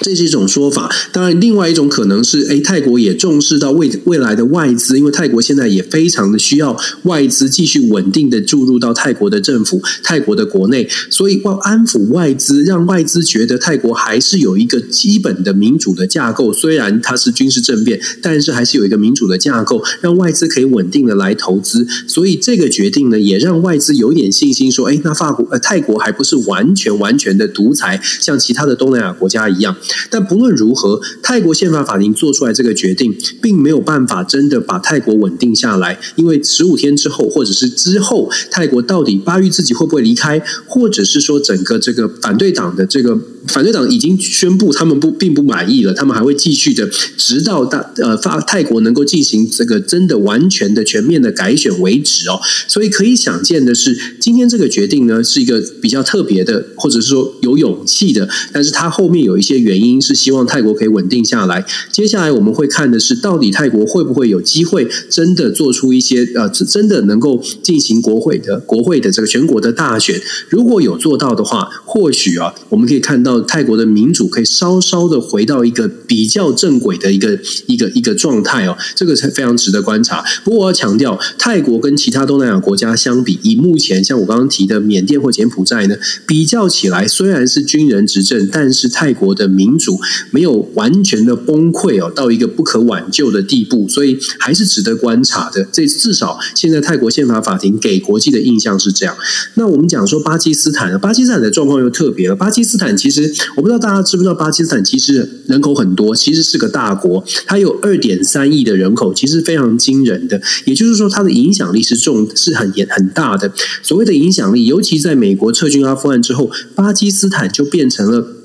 这是一种说法，当然，另外一种可能是，诶，泰国也重视到未未来的外资，因为泰国现在也非常的需要外资继续稳定的注入到泰国的政府、泰国的国内，所以要安抚外资，让外资觉得泰国还是有一个基本的民主的架构，虽然它是军事政变，但是还是有一个民主的架构，让外资可以稳定的来投资，所以这个决定呢，也让外资有点信心，说，诶，那法国呃泰国还不是完全完全的独裁，像其他的东南亚国家一样。但不论如何，泰国宪法法庭做出来这个决定，并没有办法真的把泰国稳定下来。因为十五天之后，或者是之后，泰国到底巴育自己会不会离开，或者是说整个这个反对党的这个反对党已经宣布他们不并不满意了，他们还会继续的，直到大呃法泰国能够进行这个真的完全的全面的改选为止哦。所以可以想见的是，今天这个决定呢，是一个比较特别的，或者是说有勇气的，但是它后面有一些原。原因是希望泰国可以稳定下来。接下来我们会看的是，到底泰国会不会有机会真的做出一些呃，真的能够进行国会的国会的这个全国的大选。如果有做到的话，或许啊，我们可以看到泰国的民主可以稍稍的回到一个比较正轨的一个一个一个状态哦。这个才非常值得观察。不过我要强调，泰国跟其他东南亚国家相比，以目前像我刚刚提的缅甸或柬埔寨呢，比较起来，虽然是军人执政，但是泰国的民主没有完全的崩溃哦，到一个不可挽救的地步，所以还是值得观察的。这至少现在泰国宪法法庭给国际的印象是这样。那我们讲说巴基斯坦，巴基斯坦的状况又特别了。巴基斯坦其实我不知道大家知不知道，巴基斯坦其实人口很多，其实是个大国，它有二点三亿的人口，其实非常惊人的。也就是说，它的影响力是重，是很严很大的。所谓的影响力，尤其在美国撤军阿富汗之后，巴基斯坦就变成了。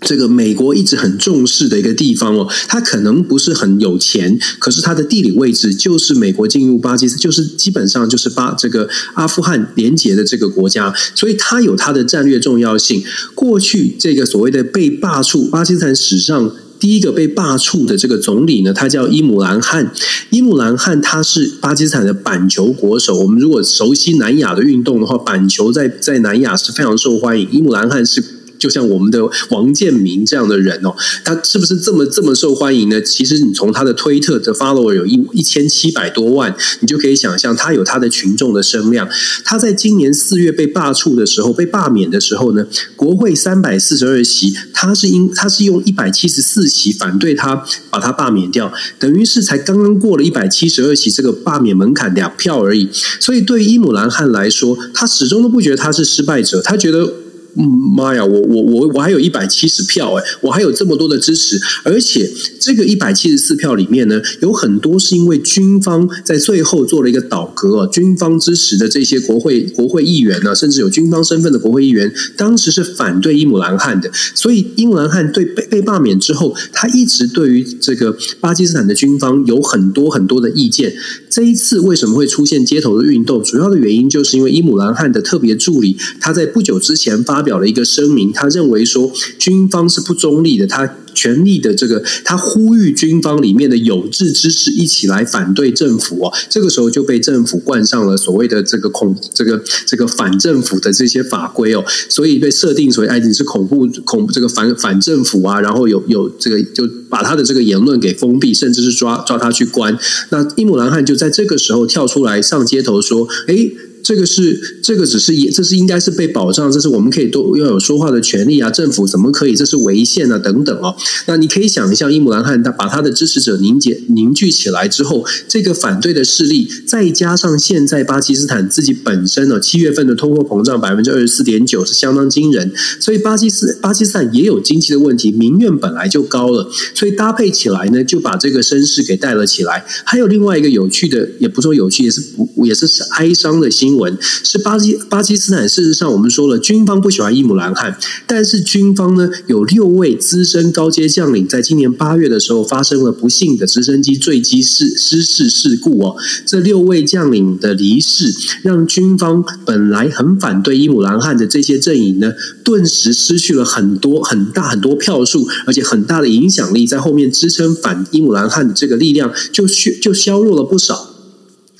这个美国一直很重视的一个地方哦，它可能不是很有钱，可是它的地理位置就是美国进入巴基斯坦，就是基本上就是巴这个阿富汗连接的这个国家，所以它有它的战略重要性。过去这个所谓的被罢黜，巴基斯坦史上第一个被罢黜的这个总理呢，他叫伊姆兰汗。伊姆兰汗他是巴基斯坦的板球国手。我们如果熟悉南亚的运动的话，板球在在南亚是非常受欢迎。伊姆兰汗是。就像我们的王建民这样的人哦，他是不是这么这么受欢迎呢？其实你从他的推特的 follower 有一一千七百多万，你就可以想象他有他的群众的声量。他在今年四月被罢黜的时候，被罢免的时候呢，国会三百四十二席，他是因他是用一百七十四席反对他把他罢免掉，等于是才刚刚过了一百七十二席这个罢免门槛两票而已。所以对于伊姆兰汗来说，他始终都不觉得他是失败者，他觉得。嗯，妈呀，我我我我还有一百七十票哎，我还有这么多的支持，而且这个一百七十四票里面呢，有很多是因为军方在最后做了一个倒戈，军方支持的这些国会国会议员呢，甚至有军方身份的国会议员，当时是反对伊姆兰汗的，所以伊姆兰汗对被被罢免之后，他一直对于这个巴基斯坦的军方有很多很多的意见。这一次为什么会出现街头的运动？主要的原因就是因为伊姆兰汗的特别助理，他在不久之前发。表了一个声明，他认为说军方是不中立的，他全力的这个，他呼吁军方里面的有志之士一起来反对政府哦。这个时候就被政府冠上了所谓的这个恐这个这个反政府的这些法规哦，所以被设定为哎你是恐怖恐怖这个反反政府啊，然后有有这个就把他的这个言论给封闭，甚至是抓抓他去关。那伊姆兰汗就在这个时候跳出来上街头说，哎。这个是这个只是也，这是应该是被保障，这是我们可以都要有说话的权利啊！政府怎么可以？这是违宪啊！等等哦。那你可以想一下，伊姆兰汗他把他的支持者凝结凝聚起来之后，这个反对的势力，再加上现在巴基斯坦自己本身呢，七月份的通货膨胀百分之二十四点九是相当惊人，所以巴基斯巴基斯坦也有经济的问题，民怨本来就高了，所以搭配起来呢，就把这个声势给带了起来。还有另外一个有趣的，也不说有趣，也是不也是哀伤的新闻。是巴基巴基斯坦。事实上，我们说了，军方不喜欢伊姆兰汗，但是军方呢有六位资深高阶将领，在今年八月的时候发生了不幸的直升机坠机事失事事故哦。这六位将领的离世，让军方本来很反对伊姆兰汗的这些阵营呢，顿时失去了很多很大很多票数，而且很大的影响力，在后面支撑反伊姆兰汗的这个力量就削就削弱了不少。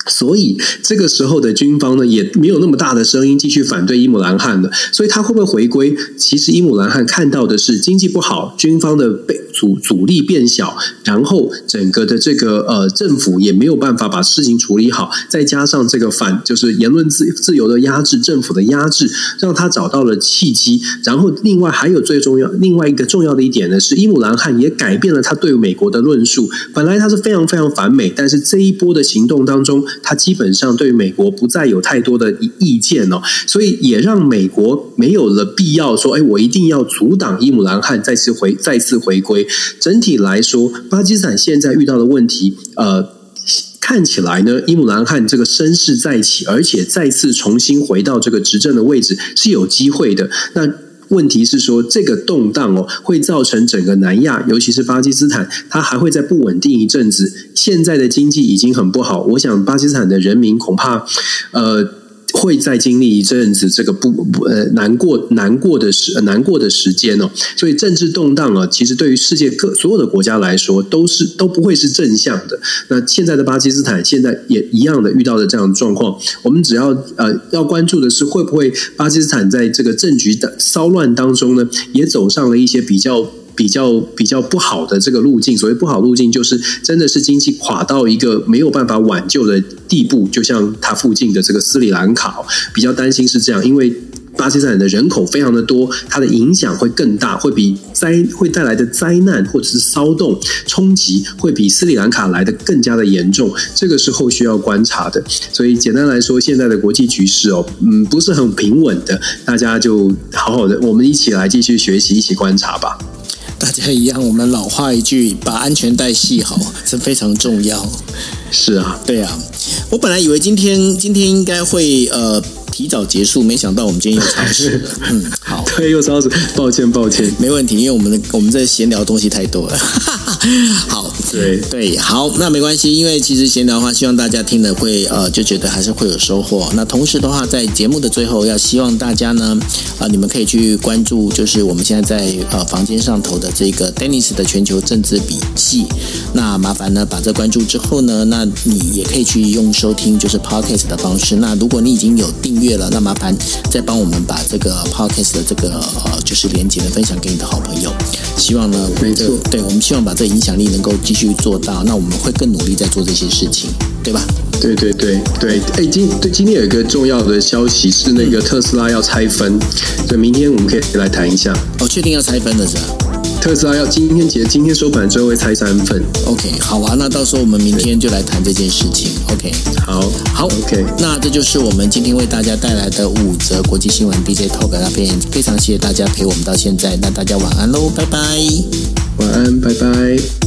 所以这个时候的军方呢，也没有那么大的声音继续反对伊姆兰汗了。所以他会不会回归？其实伊姆兰汗看到的是经济不好，军方的被阻阻力变小，然后整个的这个呃政府也没有办法把事情处理好，再加上这个反就是言论自自由的压制，政府的压制，让他找到了契机。然后另外还有最重要另外一个重要的一点呢，是伊姆兰汗也改变了他对美国的论述。本来他是非常非常反美，但是这一波的行动当中。他基本上对美国不再有太多的意见哦，所以也让美国没有了必要说，哎，我一定要阻挡伊姆兰汗再次回再次回归。整体来说，巴基斯坦现在遇到的问题，呃，看起来呢，伊姆兰汗这个声势再起，而且再次重新回到这个执政的位置是有机会的。那问题是说，这个动荡哦，会造成整个南亚，尤其是巴基斯坦，它还会再不稳定一阵子。现在的经济已经很不好，我想巴基斯坦的人民恐怕，呃。会再经历一阵子这个不不呃难过难过的时难过的时间哦，所以政治动荡啊，其实对于世界各所有的国家来说都是都不会是正向的。那现在的巴基斯坦现在也一样的遇到了这样的状况，我们只要呃要关注的是会不会巴基斯坦在这个政局的骚乱当中呢，也走上了一些比较。比较比较不好的这个路径，所谓不好路径，就是真的是经济垮到一个没有办法挽救的地步，就像它附近的这个斯里兰卡，比较担心是这样，因为巴基斯坦的人口非常的多，它的影响会更大，会比灾会带来的灾难或者是骚动冲击会比斯里兰卡来的更加的严重，这个是后续要观察的。所以简单来说，现在的国际局势哦，嗯，不是很平稳的，大家就好好的，我们一起来继续学习，一起观察吧。大家一样，我们老话一句，把安全带系好，这非常重要。是啊，对啊，我本来以为今天今天应该会呃。提早结束，没想到我们今天又超时了。嗯，好，对，又超时，抱歉，抱歉，没问题，因为我们的我们这闲聊的东西太多了。好，对对，好，那没关系，因为其实闲聊的话，希望大家听了会呃就觉得还是会有收获。那同时的话，在节目的最后，要希望大家呢啊、呃，你们可以去关注，就是我们现在在呃房间上头的这个 Dennis 的全球政治笔记。那麻烦呢，把这关注之后呢，那你也可以去用收听就是 Podcast 的方式。那如果你已经有订阅。了，那麻烦再帮我们把这个 podcast 的这个呃，就是连接呢，分享给你的好朋友。希望呢，没错，对，我们希望把这个影响力能够继续做到。那我们会更努力在做这些事情，对吧？对对对对。哎，今对今天有一个重要的消息是那个特斯拉要拆分，所以明天我们可以来谈一下。哦，确定要拆分了是吧？特斯拉要今天结，今天收盘之后会拆三份。OK，好啊，那到时候我们明天就来谈这件事情。OK，好，好，OK，那这就是我们今天为大家带来的五则国际新闻 DJ Talk 那边，非常谢谢大家陪我们到现在，那大家晚安喽，拜拜，晚安，拜拜。